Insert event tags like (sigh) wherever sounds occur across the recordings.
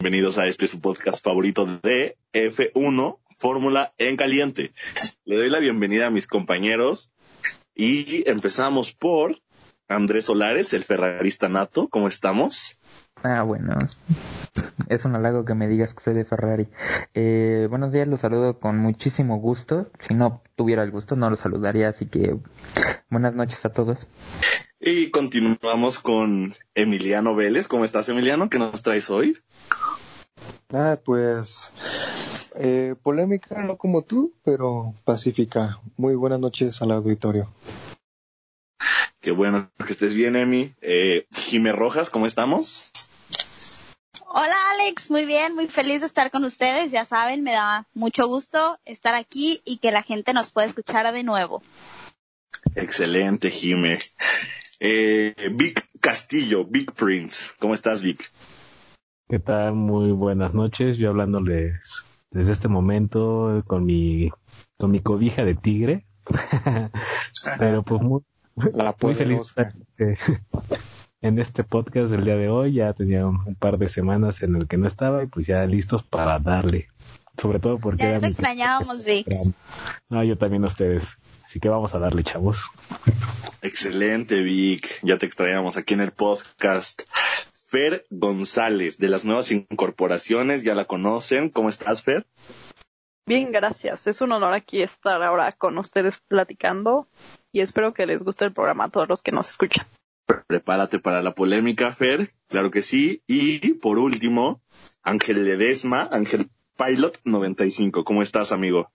bienvenidos a este su podcast favorito de F1 Fórmula en Caliente. Le doy la bienvenida a mis compañeros y empezamos por Andrés Solares, el ferrarista nato. ¿Cómo estamos? Ah, bueno, es un halago que me digas que soy de Ferrari. Eh, buenos días, los saludo con muchísimo gusto. Si no tuviera el gusto, no los saludaría, así que buenas noches a todos. Y continuamos con Emiliano Vélez. ¿Cómo estás, Emiliano? ¿Qué nos traes hoy? Ah, pues eh, polémica, no como tú, pero pacífica. Muy buenas noches al auditorio. Qué bueno que estés bien, Emi. Eh, Jimé Rojas, ¿cómo estamos? Hola Alex, muy bien, muy feliz de estar con ustedes. Ya saben, me da mucho gusto estar aquí y que la gente nos pueda escuchar de nuevo. Excelente, Jime. Eh, Vic Castillo, Big Prince. ¿Cómo estás, Vic? ¿Qué tal? Muy buenas noches. Yo hablándoles desde este momento con mi, con mi cobija de tigre. (laughs) Pero pues muy, muy feliz (laughs) en este podcast del día de hoy. Ya tenía un, par de semanas en el que no estaba y pues ya listos para darle. Sobre todo porque... Ya te extrañábamos, Vic. No, yo también a ustedes. Así que vamos a darle, chavos. Excelente, Vic. Ya te extrañamos aquí en el podcast. Fer González, de las nuevas incorporaciones, ya la conocen. ¿Cómo estás, Fer? Bien, gracias. Es un honor aquí estar ahora con ustedes platicando y espero que les guste el programa a todos los que nos escuchan. Prepárate para la polémica, Fer. Claro que sí. Y por último, Ángel Ledesma, Ángel Pilot 95. ¿Cómo estás, amigo?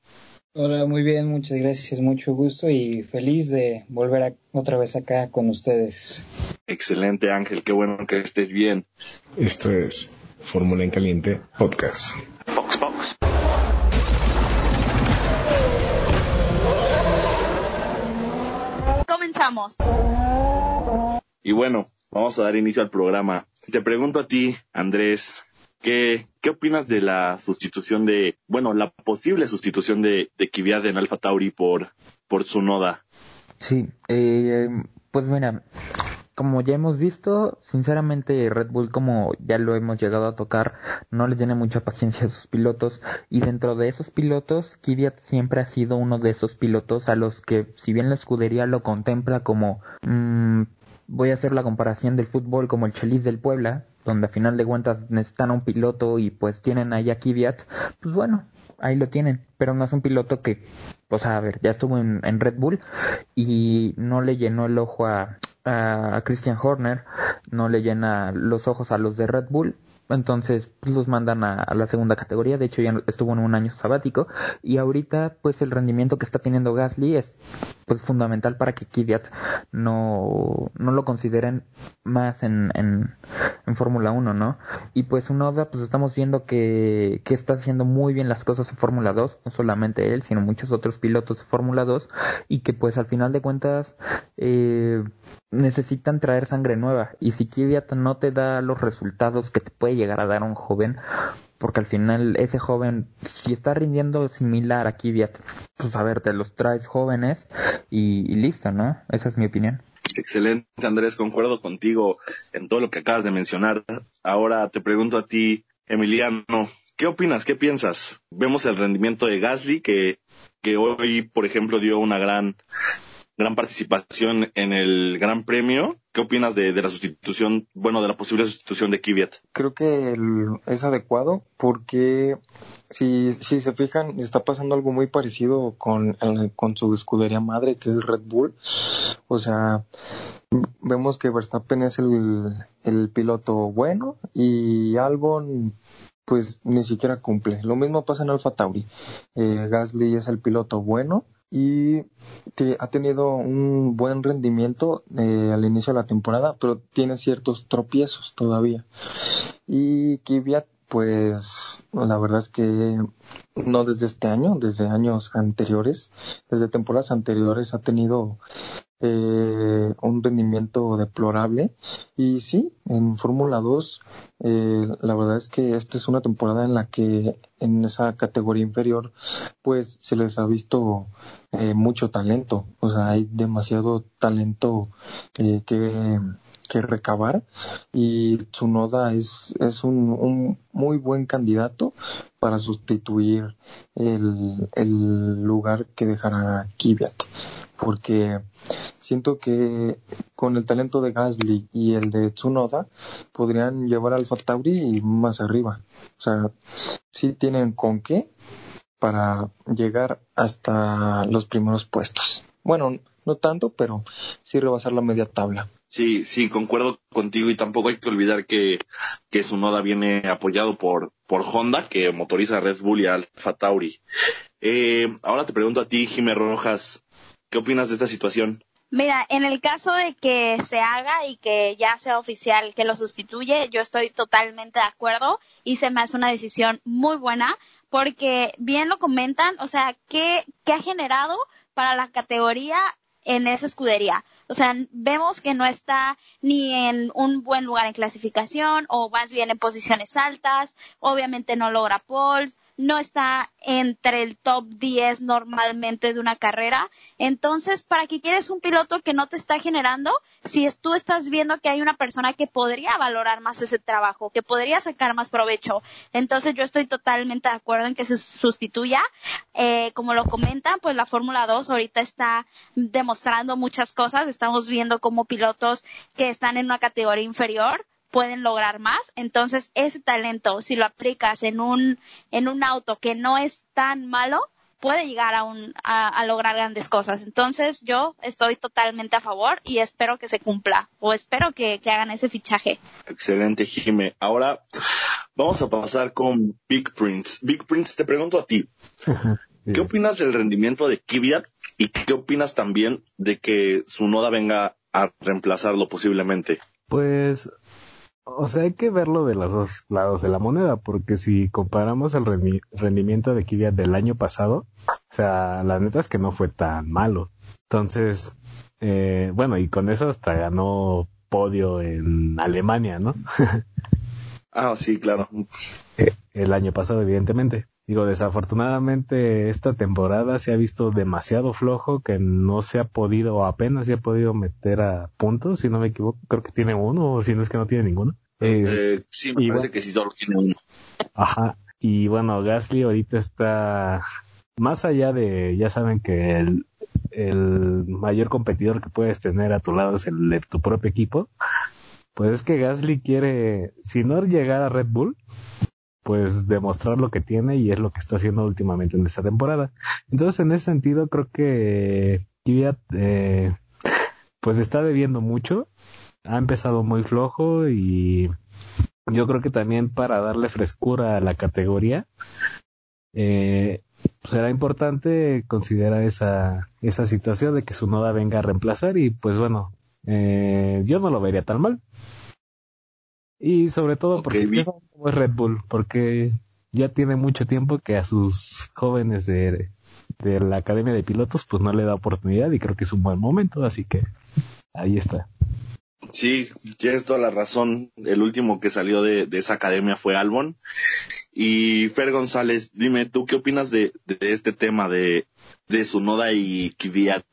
Hola, muy bien, muchas gracias, mucho gusto y feliz de volver otra vez acá con ustedes. Excelente Ángel, qué bueno que estés bien. Esto es Fórmula en Caliente Podcast. Fox, Fox. Comenzamos. Y bueno, vamos a dar inicio al programa. Te pregunto a ti, Andrés, ¿Qué, ¿Qué opinas de la sustitución de, bueno, la posible sustitución de, de Kvyat en Alfa Tauri por, por Noda? Sí, eh, pues mira, como ya hemos visto, sinceramente Red Bull, como ya lo hemos llegado a tocar, no le tiene mucha paciencia a sus pilotos y dentro de esos pilotos, Kvyat siempre ha sido uno de esos pilotos a los que, si bien la escudería lo contempla como, mmm, voy a hacer la comparación del fútbol como el Chelis del Puebla, donde a final de cuentas necesitan a un piloto y pues tienen ahí a Kvyat, pues bueno, ahí lo tienen, pero no es un piloto que, pues a ver, ya estuvo en, Red Bull y no le llenó el ojo a, a Christian Horner, no le llena los ojos a los de Red Bull, entonces pues, los mandan a, la segunda categoría, de hecho ya estuvo en un año sabático. Y ahorita pues el rendimiento que está teniendo Gasly es pues fundamental para que Kvyat no, no lo consideren más en, en, Fórmula 1, ¿no? Y pues Unoda pues estamos viendo que, que está haciendo muy bien las cosas en Fórmula 2, no solamente él, sino muchos otros pilotos de Fórmula 2 y que pues al final de cuentas eh, necesitan traer sangre nueva y si Kvyat no te da los resultados que te puede llegar a dar un joven porque al final ese joven si está rindiendo similar a Kvyat pues a ver te los traes jóvenes y, listo no esa es mi opinión Excelente, Andrés, concuerdo contigo en todo lo que acabas de mencionar. Ahora te pregunto a ti, Emiliano, ¿qué opinas? ¿Qué piensas? Vemos el rendimiento de Gasly, que, que hoy, por ejemplo, dio una gran gran participación en el Gran Premio. ¿Qué opinas de, la sustitución, bueno, de la posible sustitución de Kvyat? Creo que es adecuado porque si, si se fijan, está pasando algo muy parecido con, con su escudería madre, que es Red Bull. O sea, vemos que Verstappen es el, el piloto bueno y Albon pues ni siquiera cumple. Lo mismo pasa en Alfa Tauri. Eh, Gasly es el piloto bueno y ha tenido un buen rendimiento eh, al inicio de la temporada, pero tiene ciertos tropiezos todavía. Y Kvyat, pues la verdad es que no desde este año, desde años anteriores, desde temporadas anteriores ha tenido eh, un rendimiento deplorable. Y sí, en Fórmula 2, eh, la verdad es que esta es una temporada en la que en esa categoría inferior, pues se les ha visto eh, mucho talento. O sea, hay demasiado talento que que recabar y Tsunoda es, es un, un muy buen candidato para sustituir el, el lugar que dejará Kvyat porque siento que con el talento de Gasly y el de Tsunoda podrían llevar al Tauri más arriba. O sea, sí tienen con qué para llegar hasta los primeros puestos. Bueno, no tanto, pero sí rebasar la media tabla. Sí, sí, concuerdo contigo y tampoco hay que olvidar que, que Sunoda viene apoyado por, por Honda, que motoriza Red Bull y Alfa Tauri. Eh, ahora te pregunto a ti, Jimé Rojas, ¿qué opinas de esta situación? Mira, en el caso de que se haga y que ya sea oficial que lo sustituye, yo estoy totalmente de acuerdo y se me hace una decisión muy buena porque bien lo comentan, o sea, ¿qué, ha generado para la categoría en esa escudería? O sea, vemos que no está ni en un buen lugar en clasificación o más bien en posiciones altas, obviamente no logra poles, no está entre el top 10 normalmente de una carrera. Entonces, ¿para qué quieres un piloto que no te está generando si tú estás viendo que hay una persona que podría valorar más ese trabajo, que podría sacar más provecho? Entonces, yo estoy totalmente de acuerdo en que se sustituya. Eh, como lo comentan, pues la Fórmula 2 ahorita está demostrando muchas cosas. Estamos viendo como pilotos que están en una categoría inferior pueden lograr más. Entonces, ese talento, si lo aplicas en un, en un auto que no es tan malo, puede llegar a, un, a, lograr grandes cosas. Entonces, yo estoy totalmente a favor y espero que se cumpla o espero que, hagan ese fichaje. Excelente, Jime. Ahora vamos a pasar con Big Prince. Big Prince, te pregunto a ti. ¿Qué opinas del rendimiento de Kvyat y qué opinas también de que su noda venga a reemplazarlo posiblemente? Pues o sea, hay que verlo de los dos lados de la moneda, porque si comparamos el rendimiento de Kvyat del año pasado, o sea, la neta es que no fue tan malo. Entonces, eh, bueno, y con eso hasta ganó podio en Alemania, ¿no? (laughs) ah, sí, claro. Eh, el año pasado, evidentemente. Digo, desafortunadamente esta temporada se ha visto demasiado flojo que no se ha podido, o apenas se ha podido meter a puntos, si no me equivoco, creo que tiene uno, o si no es que no tiene ninguno. Eh, eh, sí, me parece que sí solo tiene uno. Ajá, y bueno, Gasly ahorita está más allá de, ya saben que el, el mayor competidor que puedes tener a tu lado es el de tu propio equipo, pues es que Gasly quiere, si no llegar a Red Bull, pues demostrar lo que tiene y es lo que está haciendo últimamente en esta temporada. Entonces, en ese sentido, creo que Kvyat eh, pues está debiendo mucho. Ha empezado muy flojo y yo creo que también para darle frescura a la categoría eh, será importante considerar esa, esa situación de que su noda venga a reemplazar y pues bueno, eh, yo no lo vería tan mal. Y sobre todo porque es Red Bull, porque ya tiene mucho tiempo que a sus jóvenes de, de la academia de pilotos pues no le da oportunidad y creo que es un buen momento, así que ahí está. Sí, tienes toda la razón. El último que salió de, esa academia fue Albon. Y Fer González, dime, ¿tú qué opinas de, de este tema de, de Sunoda y Kvyat?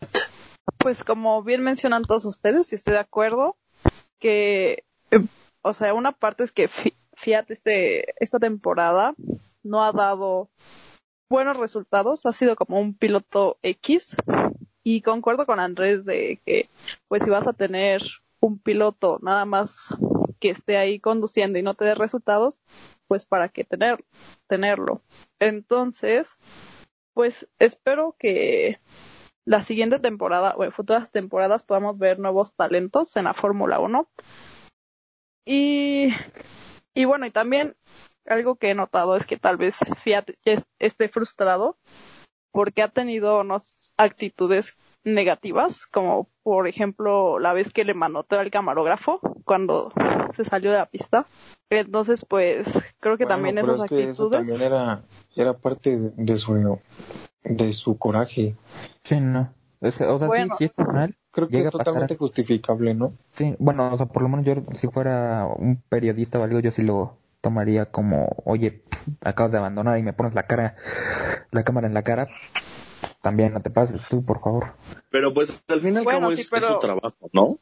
Pues como bien mencionan todos ustedes, y estoy de acuerdo, que eh, o sea, una parte es que Fiat este, esta temporada no ha dado buenos resultados, ha sido como un piloto X y concuerdo con Andrés de que pues si vas a tener un piloto nada más que esté ahí conduciendo y no te dé resultados, pues para qué tener, tenerlo. Entonces, pues espero que la siguiente temporada o en futuras temporadas podamos ver nuevos talentos en la Fórmula 1 y, y bueno, y también algo que he notado es que tal vez Fiat esté frustrado porque ha tenido unas actitudes negativas, como por ejemplo la vez que le manoteó al camarógrafo cuando se salió de la pista. Entonces, pues creo que también esas actitudes. eso también era, era parte de, su de su coraje. Sí, no. O sea, sí, sí es mal, Creo que es totalmente justificable, ¿no? Sí, bueno, o sea, por lo menos yo, si fuera un periodista o algo, yo sí lo tomaría como, oye, acabas de abandonar y me pones la cara, la cámara en la cara. también no te pases tú, por favor. Pero pues al fin y al cabo es, su trabajo, ¿no?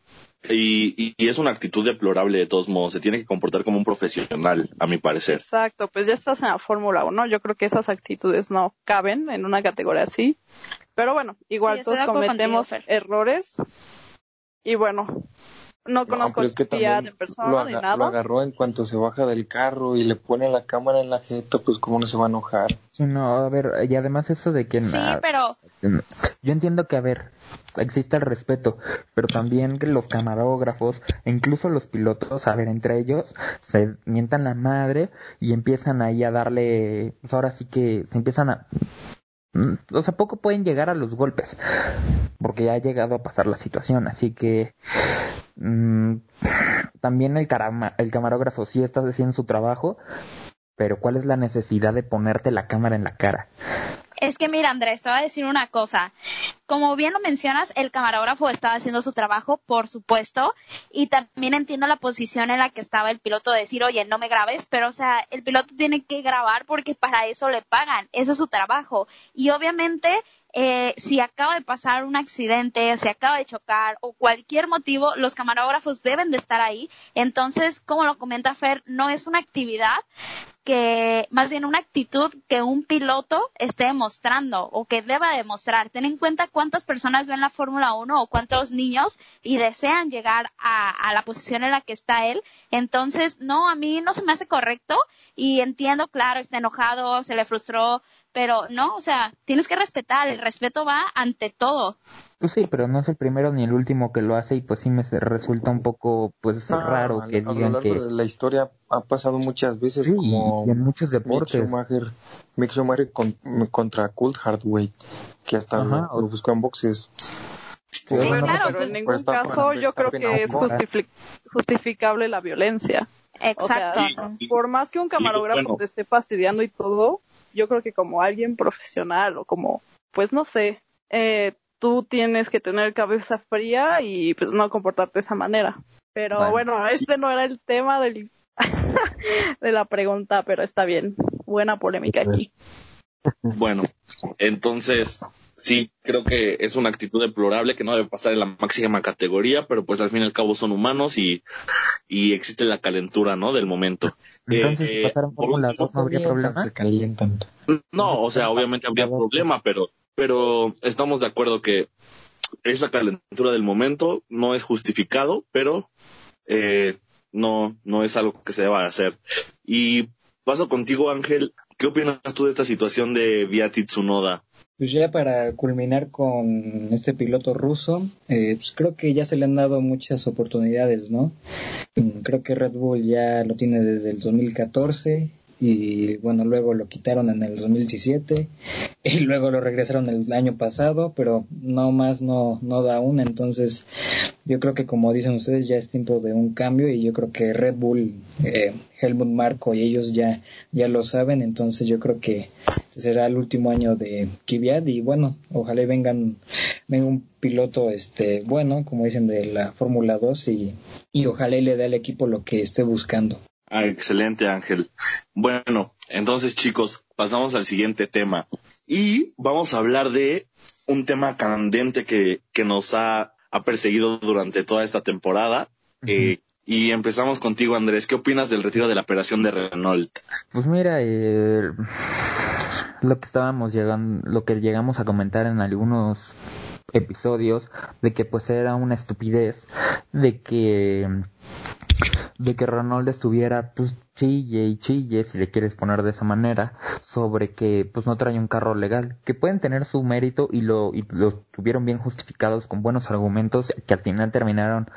Y, y, es una actitud deplorable de todos modos. Se tiene que comportar como un profesional, a mi parecer. Exacto, pues ya estás en la Fórmula 1. Yo creo que esas actitudes no caben en una categoría así. Pero bueno, igual todos cometemos errores. Y bueno, no conozco el de persona ni nada. Lo agarró en cuanto se baja del carro y le pone la cámara en la jeta, pues cómo no se va a enojar. Sí, no, a ver, y además eso de que... Sí, pero... Yo entiendo que, a ver, existe el respeto, pero también que los camarógrafos e incluso los pilotos, a ver, entre ellos, se mientan la madre y empiezan ahí a darle, pues ahora sí que se empiezan a o sea, poco pueden llegar a los golpes, porque ya ha llegado a pasar la situación, así que Mm, también el, el camarógrafo sí está haciendo su trabajo, pero ¿cuál es la necesidad de ponerte la cámara en la cara? Es que mira, Andrés, te voy a decir una cosa. Como bien lo mencionas, el camarógrafo estaba haciendo su trabajo, por supuesto, y también entiendo la posición en la que estaba el piloto de decir, oye, no me grabes, pero o sea, el piloto tiene que grabar porque para eso le pagan, ese es su trabajo. Y obviamente eh, si acaba de pasar un accidente, si acaba de chocar o cualquier motivo, los camarógrafos deben de estar ahí. Entonces, como lo comenta Fer, no es una actividad que, más bien una actitud que un piloto esté demostrando o que deba demostrar. Ten en cuenta cuántas personas ven la Fórmula 1 o cuántos niños y desean llegar a, a la posición en la que está él. Entonces, no, a mí no se me hace correcto y entiendo, claro, está enojado, se le frustró, pero no, o sea, tienes que respetar, el respeto va ante todo. Pues sí, pero no es el primero ni el último que lo hace y pues sí me resulta un poco pues raro que digan a lo largo de la historia ha pasado muchas veces como en muchos deportes. Mick Schumacher, contra Colt Hardway, que hasta lo, buscó en boxes. Sí, claro, pero en ningún caso yo creo que es justificable la violencia. Exacto. por más que un camarógrafo te esté fastidiando y todo, yo creo que como alguien profesional o como, pues no sé, eh, tú tienes que tener cabeza fría y pues no comportarte de esa manera. Pero bueno, este no era el tema del (laughs) de la pregunta, pero está bien. Buena polémica aquí. Bueno, entonces, sí, creo que es una actitud deplorable que no debe pasar en la máxima categoría, pero pues al fin y al cabo son humanos y, y existe la calentura, ¿no? Del momento. Entonces, si eh, pasaron por las dos, ¿no habría problema? Se calientan. No, o sea, obviamente habría problema, pero, pero estamos de acuerdo que es la calentura del momento, no es justificado, pero eh, no, no es algo que se deba hacer. Y paso contigo, Ángel. ¿Qué opinas tú de esta situación de Viati Tsunoda? Pues ya para culminar con este piloto ruso, eh, pues creo que ya se le han dado muchas oportunidades, ¿no? Mm, creo que Red Bull ya lo tiene desde el 2014 y bueno, luego lo quitaron en el 2017 y (laughs) luego lo regresaron el año pasado, pero no más no, no da aún, entonces yo creo que como dicen ustedes ya es tiempo de un cambio y yo creo que Red Bull, eh, Helmut Marco y ellos ya, ya lo saben, entonces yo creo que será el último año de Kvyat y bueno, ojalá vengan, venga un piloto este bueno, como dicen de la Fórmula 2 y, y ojalá le dé al equipo lo que esté buscando. Ah, excelente, Ángel. Bueno, entonces chicos, pasamos al siguiente tema. Y vamos a hablar de un tema candente que, que nos ha, ha perseguido durante toda esta temporada. eh, y empezamos contigo, Andrés. ¿Qué opinas del retiro de la operación de Renault? Pues mira, eh, lo que estábamos llegando, lo que llegamos a comentar en algunos episodios, de que pues era una estupidez, de que de que Ronald estuviera pues chille y chille, si le quieres poner de esa manera, sobre que pues no trae un carro legal, que pueden tener su mérito y lo, y lo tuvieron bien justificados con buenos argumentos que al final terminaron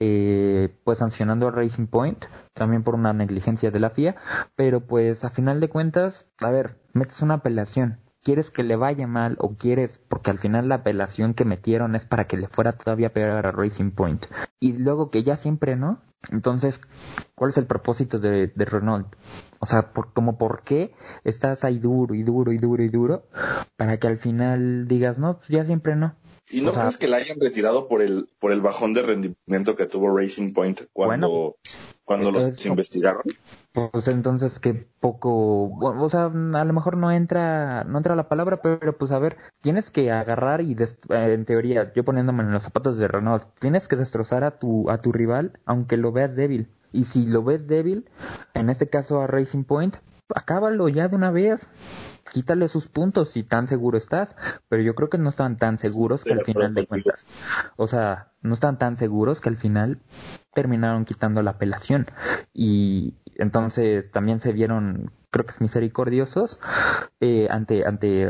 eh, pues sancionando a Racing Point, también por una negligencia de la FIA, pero pues a final de cuentas, a ver, metes una apelación, quieres que le vaya mal o quieres, porque al final la apelación que metieron es para que le fuera todavía peor a Racing Point. Y luego que ya siempre no, entonces, ¿cuál es el propósito de, de Renault? O sea, por, como por qué estás ahí duro y duro y duro y duro para que al final digas, no, pues ya siempre no. ¿Y no crees que la hayan retirado por el, por el bajón de rendimiento que tuvo Racing Point cuando, cuando los investigaron? Pues entonces que poco, o sea, a lo mejor no entra, no entra la palabra, pero pues a ver, tienes que agarrar y eh, en teoría, yo poniéndome en los zapatos de Renault, tienes que destrozar a tu, a tu rival, aunque lo veas débil. Y si lo ves débil, en este caso a Racing Point, acábalo ya de una vez. Quítale sus puntos si tan seguro estás, pero yo creo que no estaban tan seguros que al final de cuentas, o sea, no estaban tan seguros que al final terminaron quitando la apelación y entonces también se vieron, creo que es misericordiosos eh, ante ante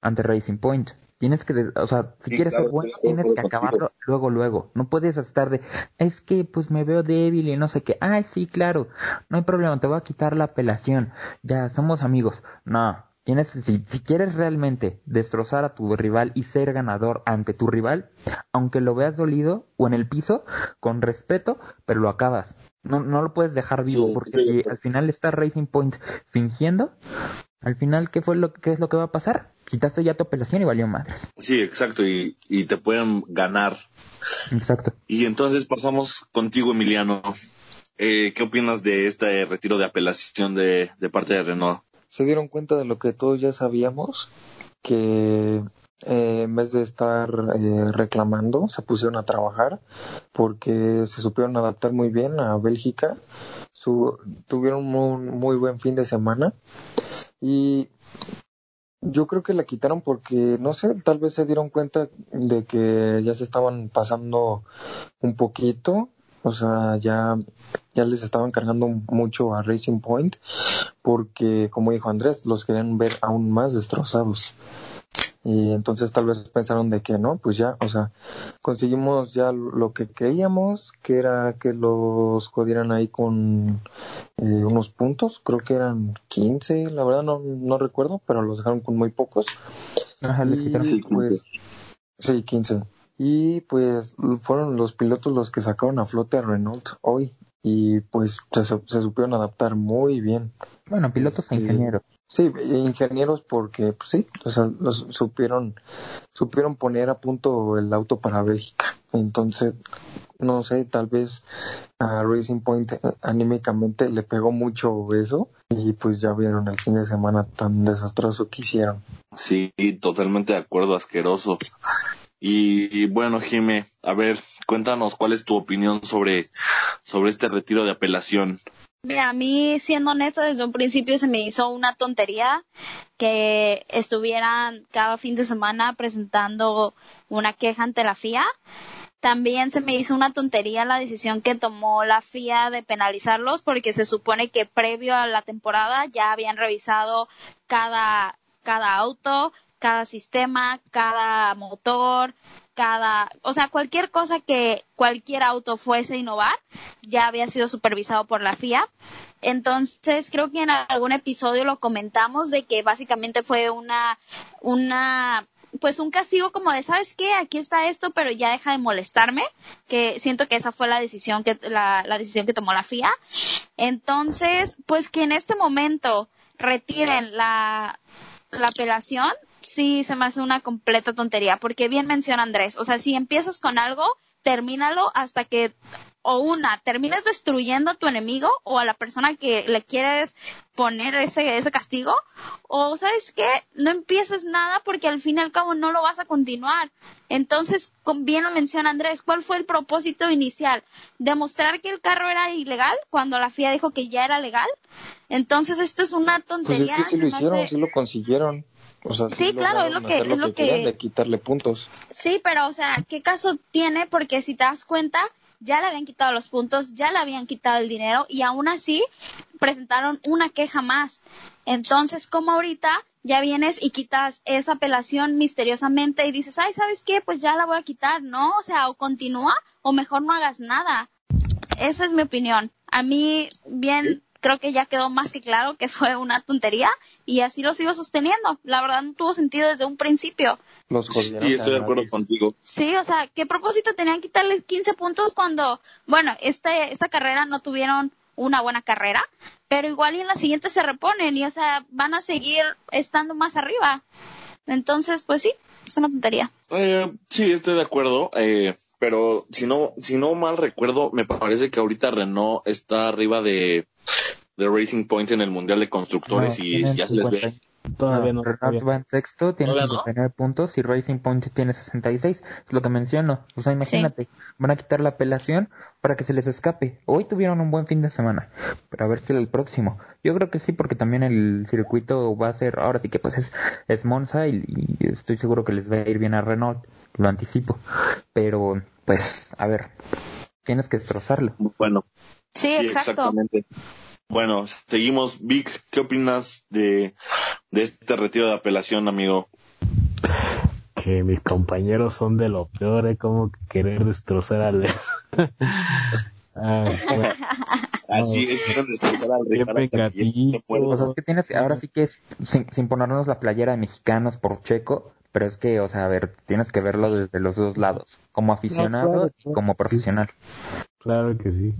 ante Racing Point. Tienes que, o sea, si quieres ser bueno, tienes que acabarlo luego, luego. No puedes estar de, es que pues me veo débil y no sé qué. Ay, sí, claro, no hay problema, te voy a quitar la apelación. Ya, somos amigos. No, Tienes, si, si, quieres realmente destrozar a tu rival y ser ganador ante tu rival, aunque lo veas dolido o en el piso, con respeto, pero lo acabas. No, no lo puedes dejar vivo, porque si al final está Racing Point fingiendo, al final, ¿qué fue lo qué es lo que va a pasar? Quitaste ya tu apelación y valió madres. Sí, exacto, y, y te pueden ganar. Exacto. Y entonces pasamos contigo, Emiliano. Eh, ¿Qué opinas de este retiro de apelación de, de parte de Renault? Se dieron cuenta de lo que todos ya sabíamos, que eh, en vez de estar eh, reclamando, se pusieron a trabajar porque se supieron adaptar muy bien a Bélgica, su, tuvieron un muy buen fin de semana y yo creo que la quitaron porque, no sé, tal vez se dieron cuenta de que ya se estaban pasando un poquito o sea, ya, ya les estaban cargando mucho a Racing Point porque, como dijo Andrés, los querían ver aún más destrozados. Y entonces tal vez pensaron de que no, pues ya, o sea, conseguimos ya lo que queríamos, que era que los jodieran ahí con eh, unos puntos, creo que eran 15, la verdad no, no recuerdo, pero los dejaron con muy pocos. Ajá, y, pues, sí, 15. Y pues fueron los pilotos los que sacaron a flote a Renault hoy y pues se, se supieron adaptar muy bien. Bueno, pilotos e ingenieros. Sí, ingenieros porque pues sí, o sea, los supieron supieron poner a punto el auto para Bélgica. Entonces, no sé, tal vez a Racing Point eh, anímicamente le pegó mucho eso y pues ya vieron el fin de semana tan desastroso que hicieron. Sí, totalmente de acuerdo, asqueroso. Y, bueno, Jime, a ver, cuéntanos cuál es tu opinión sobre, sobre este retiro de apelación. Mira, a mí, siendo honesta, desde un principio se me hizo una tontería que estuvieran cada fin de semana presentando una queja ante la FIA. También se me hizo una tontería la decisión que tomó la FIA de penalizarlos porque se supone que previo a la temporada ya habían revisado cada, cada auto, cada sistema, cada motor, cada, o sea, cualquier cosa que cualquier auto fuese a innovar, ya había sido supervisado por la FIA. Entonces, creo que en algún episodio lo comentamos de que básicamente fue una, una, pues un castigo como de, ¿sabes qué? Aquí está esto, pero ya deja de molestarme, que siento que esa fue la decisión que, la, la decisión que tomó la FIA. Entonces, pues que en este momento retiren la, la apelación, sí se me hace una completa tontería, porque bien menciona Andrés, o sea, si empiezas con algo, termínalo hasta que o una, termines destruyendo a tu enemigo o a la persona que le quieres poner ese, ese castigo, o sabes qué, no empieces nada porque al fin y al cabo no lo vas a continuar. Entonces, bien lo menciona Andrés, ¿cuál fue el propósito inicial? ¿Demostrar que el carro era ilegal cuando la FIA dijo que ya era legal? Entonces, esto es una tontería. Pues es que lo hicieron, sí lo consiguieron sí, claro, es lo que, es lo que, de quitarle puntos. Sí, pero o sea, ¿qué caso tiene? Porque si te das cuenta, ya le habían quitado los puntos, ya le habían quitado el dinero y aún así presentaron una queja más. Entonces, como ahorita ya vienes y quitas esa apelación misteriosamente y dices, ay, ¿sabes qué? Pues ya la voy a quitar, ¿no? O sea, o continúa o mejor no hagas nada. Esa es mi opinión. A mí, bien, creo que ya quedó más que claro que fue una tontería y así lo sigo sosteniendo. La verdad no tuvo sentido desde un principio. Los sí, estoy de acuerdo contigo. Sí, o sea, ¿qué propósito tenían quitarles 15 puntos cuando, bueno, este, esta carrera no tuvieron una buena carrera, pero igual y en la siguiente se reponen y, o sea, van a seguir estando más arriba. Entonces, pues sí, es una tontería. Eh, sí, estoy de acuerdo. Eh, pero si no, si no mal recuerdo, me parece que ahorita Renault está arriba de de Racing Point en el Mundial de Constructores No, y ya se les ve. 50. Todavía no. Va en sexto, tiene ¿Todavía no? 59 puntos y Racing Point tiene 66. Es lo que menciono. O sea, imagínate, van a quitar la apelación para que se les escape. Hoy tuvieron un buen fin de semana, pero a ver si el próximo. Yo creo que sí, porque también el circuito va a ser, ahora sí que pues es, es Monza y, y estoy seguro que les va a ir bien a Renault, lo anticipo. Pero, pues, a ver, tienes que destrozarlo. Bueno, Sí, sí, exacto. exactamente. Bueno, seguimos. Vic, ¿qué opinas de, de este retiro de apelación, amigo? Que mis compañeros son de lo peor, ¿eh? Como que querer destrozar al... (laughs) Ah, bueno, Así es, quieren destrozar al muerto. O sea, es que tienes, ahora sí que es, sin, sin ponernos la playera de mexicanos por Checo, pero es que, o sea, a ver, tienes que verlo desde los dos lados, como aficionado claro, y como sí. profesional. Claro que sí.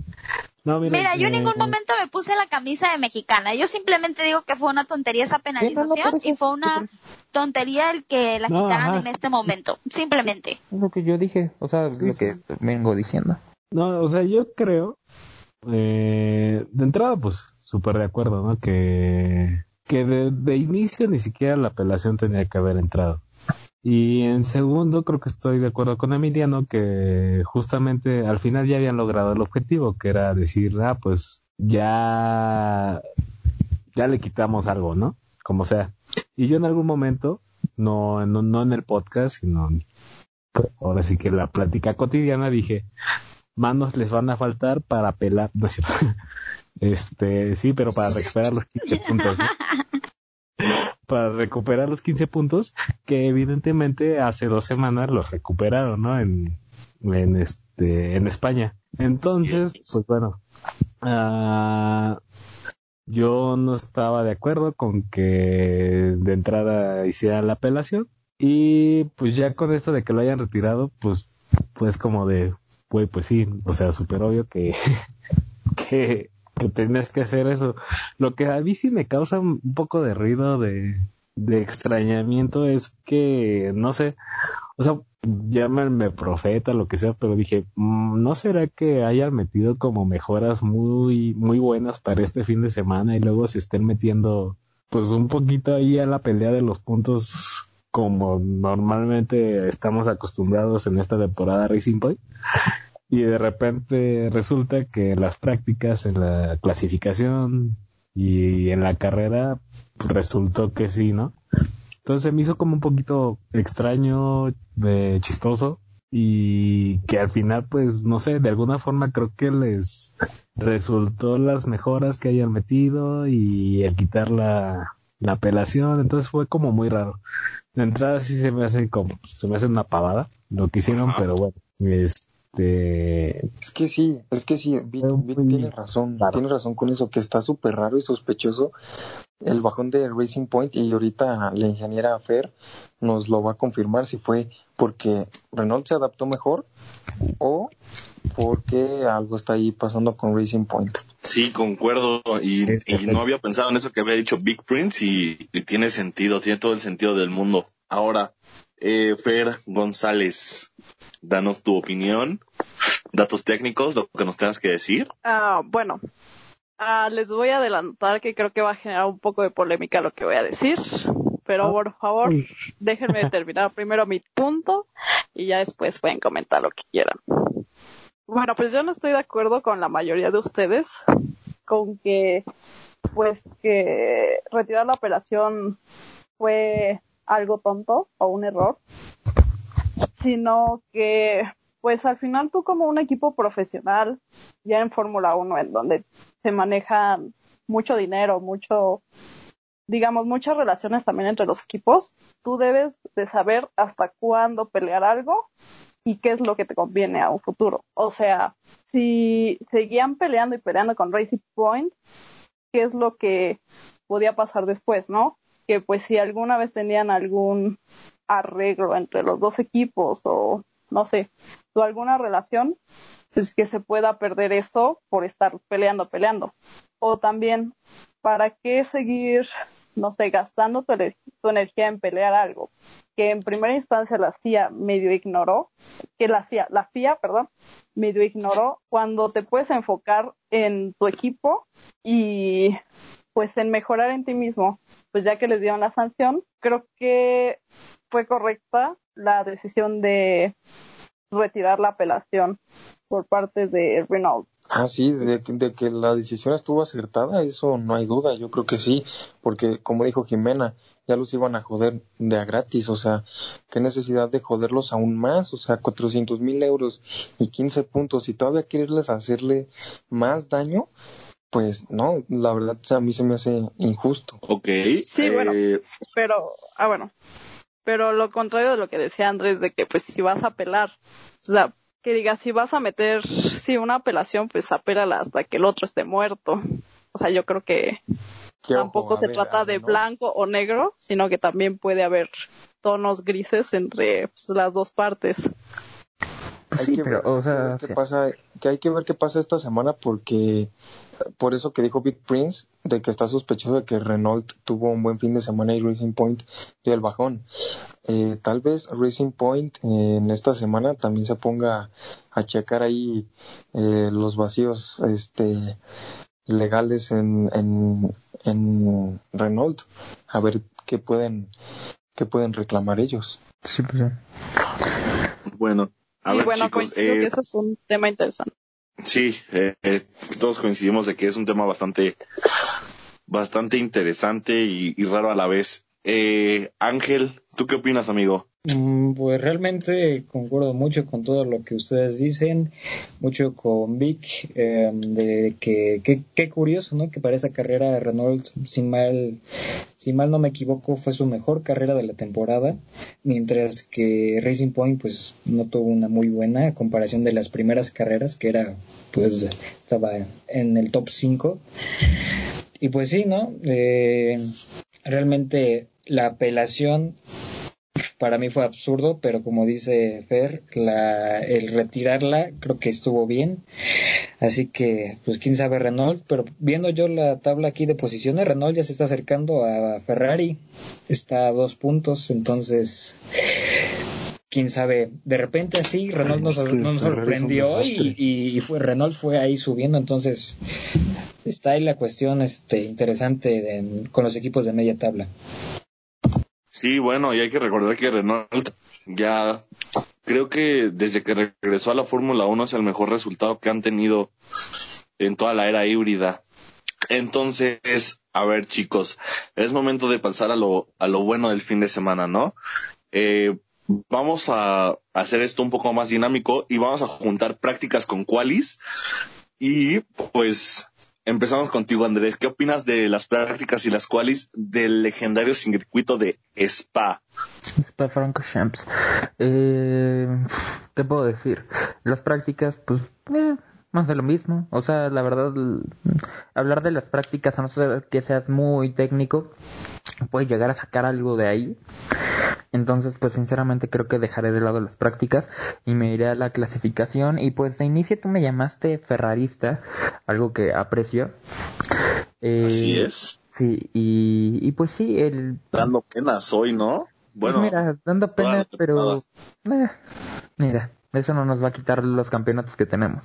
No, mira, Mira, yo en eh, ningún momento me puse la camisa de mexicana. Yo simplemente digo que fue una tontería esa no, penalización no, y fue una tontería el que la No, quitaran ajá. en este momento. Simplemente. Es lo que yo dije, o sea, Sí, lo sí, que sí. vengo diciendo. No, o sea, yo creo, eh, de entrada, pues, súper de acuerdo, ¿no? Que, que de, de inicio ni siquiera la apelación tenía que haber entrado. Y en segundo, creo que estoy de acuerdo con Emiliano que justamente al final ya habían logrado el objetivo, que era decir, ah, pues ya, ya le quitamos algo, ¿no? Como sea. Y yo en algún momento, no, no, no en el podcast, sino ahora sí que en la plática cotidiana dije, manos les van a faltar para pelar, (laughs) no es cierto. (laughs) Este, sí, pero para recuperar los 15 puntos, ¿no? (laughs) Para recuperar los 15 puntos que evidentemente hace dos semanas los recuperaron, ¿no? En, en este, en España. Entonces, pues bueno, ah, yo no estaba de acuerdo con que de entrada hiciera la apelación y pues ya con esto de que lo hayan retirado, pues, pues como de, pues, pues sí, o sea, súper obvio que, (laughs) que, (laughs) que tenías que hacer eso. Lo que a mí sí me causa un poco de ruido, de, de extrañamiento, es que, no sé, o sea, llámenme profeta, lo que sea, pero dije, mm, ¿no será que hayan metido como mejoras muy, muy buenas para este fin de semana y luego se estén metiendo, pues un poquito ahí a la pelea de los puntos como normalmente estamos acostumbrados en esta temporada Racing Point? Y de repente resulta que las prácticas, en la clasificación y en la carrera, resultó que sí, ¿no? Entonces se me hizo como un poquito extraño, eh, chistoso y que al final, pues, no sé, de alguna forma creo que les resultó las mejoras que hayan metido y el quitar la, la apelación, entonces fue como muy raro. De entrada sí se me hace como, se me hace una pavada lo que hicieron, Ajá. pero bueno, este, Es que sí, es que sí, Vic, Fue Vic muy tiene razón, tiene razón con eso, que está súper raro y sospechoso el bajón de Racing Point y ahorita la ingeniera Fer nos lo va a confirmar si fue porque Renault se adaptó mejor o porque algo está ahí pasando con Racing Point. Sí, concuerdo. Y, Sí, y sí. no había pensado en eso que había dicho Big Prince y, y tiene sentido, tiene todo el sentido del mundo. Ahora, eh, Fer González, danos tu opinión, datos técnicos, lo que nos tengas que decir. Ah, bueno, ah, les voy a adelantar que creo que va a generar un poco de polémica lo que voy a decir, pero por favor, déjenme (laughs) terminar primero mi punto y ya después pueden comentar lo que quieran. Bueno, pues yo no estoy de acuerdo con la mayoría de ustedes con que pues que retirar la operación fue algo tonto o un error, sino que pues al final tú como un equipo profesional ya en Fórmula 1 en donde se maneja mucho dinero, mucho digamos muchas relaciones también entre los equipos, tú debes de saber hasta cuándo pelear algo y qué es lo que te conviene a un futuro. O sea, si seguían peleando y peleando con Racing Point, ¿qué es lo que podía pasar después, no? Que pues si alguna vez tenían algún arreglo entre los dos equipos o no sé, o alguna relación, pues que se pueda perder eso por estar peleando, peleando. O también, ¿para qué seguir no sé, gastando tu, energía en pelear algo, que en primera instancia la CIA medio ignoró, que la CIA, la FIA, perdón, medio ignoró, cuando te puedes enfocar en tu equipo y pues en mejorar en ti mismo, pues ya que les dieron la sanción, creo que fue correcta la decisión de retirar la apelación por parte de Renault. Ah, sí, de, que la decisión estuvo acertada, eso no hay duda, yo creo que sí, porque como dijo Jimena, ya los iban a joder de a gratis, o sea, qué necesidad de joderlos aún más, o sea, 400 mil euros y 15 puntos y todavía quererles hacerle más daño, pues no, la verdad a mí se me hace injusto. Ok. Sí, bueno, eh, pero, ah, bueno, pero lo contrario de lo que decía Andrés, de que pues si vas a apelar, o sea, que digas, si vas a meter, sí, una apelación, pues apélala hasta que el otro esté muerto. O sea, yo creo que tampoco se trata de blanco o negro, sino que también puede haber tonos grises entre pues, las dos partes. Hay que ver, qué pasa, que hay que ver qué pasa esta semana porque por eso que dijo Big Prince de que está sospechoso de que Renault tuvo un buen fin de semana y Racing Point dio el bajón. Eh, tal vez Racing Point eh, en esta semana también se ponga a checar ahí eh, los vacíos este legales en, en, en Renault a ver qué pueden qué pueden reclamar ellos. Sí, pues, Bueno, a y ver, bueno, chicos, coincido que eso es un tema interesante. Sí, eh, eh, todos coincidimos de que es un tema bastante, bastante interesante y, y raro a la vez. Eh, Ángel, ¿tú qué opinas, amigo? Mm, Pues realmente concuerdo mucho con todo lo que ustedes dicen, mucho con Vic, eh, de que qué curioso, ¿no? Que para esa carrera Renault, sin mal, si mal no me equivoco, fue su mejor carrera de la temporada, mientras que Racing Point, pues no tuvo una muy buena a comparación de las primeras carreras, que era, pues, estaba en el top 5. Y pues sí, ¿no? Eh, realmente la apelación para mí fue absurdo, pero como dice Fer, la, el retirarla creo que estuvo bien. Así que, pues quién sabe Renault, pero viendo yo la tabla aquí de posiciones, Renault ya se está acercando a Ferrari, está a dos puntos, entonces quién sabe, de repente así Renault nos, nos sorprendió y, y, fue Renault fue ahí subiendo, entonces está ahí la cuestión este interesante de, con los equipos de media tabla. Sí, bueno, y hay que recordar que Renault ya creo que desde que regresó a la Fórmula 1 es el mejor resultado que han tenido en toda la era híbrida. Entonces, a ver chicos, es momento de pasar a lo, a lo bueno del fin de semana, ¿no? Eh, vamos a hacer esto un poco más dinámico y vamos a juntar prácticas con qualis y pues Empezamos contigo, Andrés. ¿Qué opinas de las prácticas y las cuales del legendario circuito de Spa? Spa Francorchamps. Eh, ¿Qué puedo decir? Las prácticas, pues, eh, más de lo mismo. O sea, la verdad, hablar de las prácticas, a no ser que seas muy técnico, puedes llegar a sacar algo de ahí. Entonces, pues sinceramente creo que dejaré de lado las prácticas y me iré a la clasificación. Y pues de inicio tú me llamaste ferrarista, algo que aprecio. Eh, Así es. Sí, y, y pues sí, el... Dando penas hoy, ¿no? Pues bueno, mira, dando penas, pero... Eh, mira, eso no nos va a quitar los campeonatos que tenemos.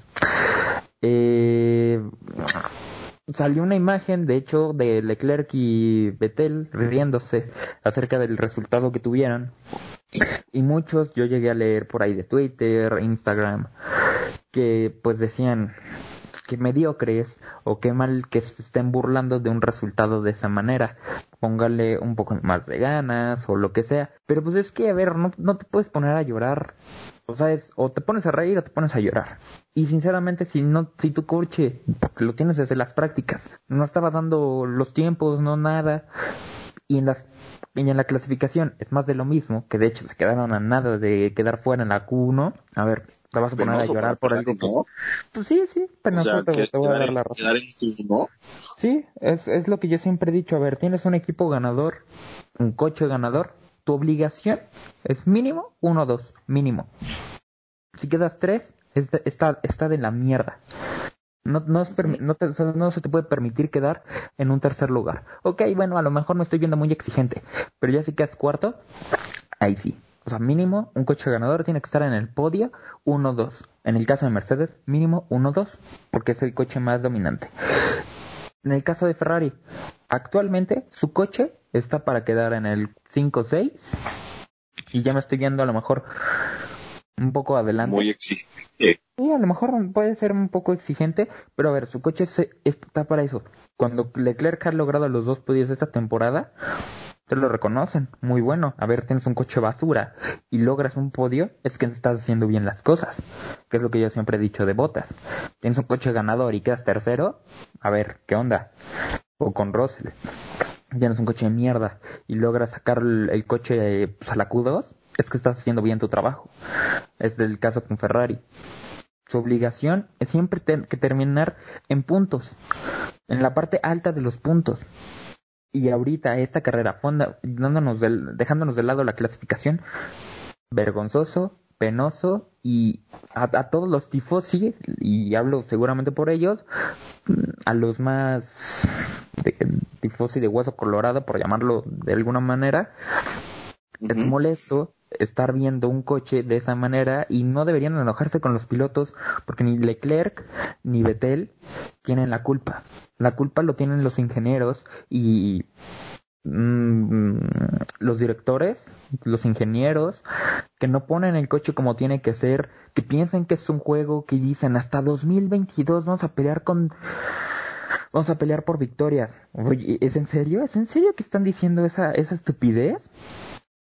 Eh, salió una imagen, de hecho, de Leclerc y Vettel riéndose acerca del resultado que tuvieron. Y muchos yo llegué a leer por ahí de Twitter, Instagram, que pues decían que mediocres o qué mal que se estén burlando de un resultado de esa manera. Póngale un poco más de ganas o lo que sea. Pero pues es que, a ver, no, no te puedes poner a llorar o sea, es, o te pones a reír o te pones a llorar. Y sinceramente, si no, si tu coche, lo tienes desde las prácticas, no estaba dando los tiempos, no nada, y en las y en la clasificación es más de lo mismo, que de hecho se quedaron a nada de quedar fuera en la Q1. A ver, te vas a poner a llorar por algo ¿no? Pues sí, sí, pero no te, voy a dar la razón. Sí, es, es lo que yo siempre he dicho. A ver, tienes un equipo ganador, un coche ganador, tu obligación es mínimo uno o dos, mínimo. Si quedas tres, está, está de la mierda. No, no, no, no, se te puede permitir quedar en un tercer lugar. Ok, bueno, a lo mejor me estoy viendo muy exigente, pero ya si quedas cuarto, ahí sí. O sea, mínimo, un coche ganador tiene que estar en el podio 1-2. En el caso de Mercedes, mínimo 1-2, porque es el coche más dominante. En el caso de Ferrari, actualmente su coche está para quedar en el 5-6. Y ya me estoy viendo a lo mejor un poco adelante. Muy exigente. Sí, a lo mejor puede ser un poco exigente, pero a ver, su coche está para eso. Cuando Leclerc ha logrado los dos podios esta temporada, te lo reconocen, muy bueno. A ver, tienes un coche basura y logras un podio, es que estás haciendo bien las cosas, que es lo que yo siempre he dicho de botas. Tienes un coche ganador y quedas tercero, a ver, ¿qué onda? O con Russell. Tienes un coche de mierda y logras sacar el, coche pues, a la Q2, es que estás haciendo bien tu trabajo. Es el caso con Ferrari. Su obligación es siempre que terminar en puntos, en la parte alta de los puntos. Y ahorita esta carrera, fonda, dándonos dejándonos de lado la clasificación, vergonzoso, penoso y a, todos los tifosi, y hablo seguramente por ellos, a los más de, tifosi de hueso colorado, por llamarlo de alguna manera, es molesto estar viendo un coche de esa manera y no deberían enojarse con los pilotos porque ni Leclerc ni Vettel tienen la culpa. La culpa lo tienen los ingenieros y mm, los directores, los ingenieros, que no ponen el coche como tiene que ser, que piensan que es un juego, que dicen hasta 2022 vamos a pelear con... Vamos a pelear por victorias. Oye, ¿es en serio? ¿Es en serio que están diciendo esa, esa estupidez?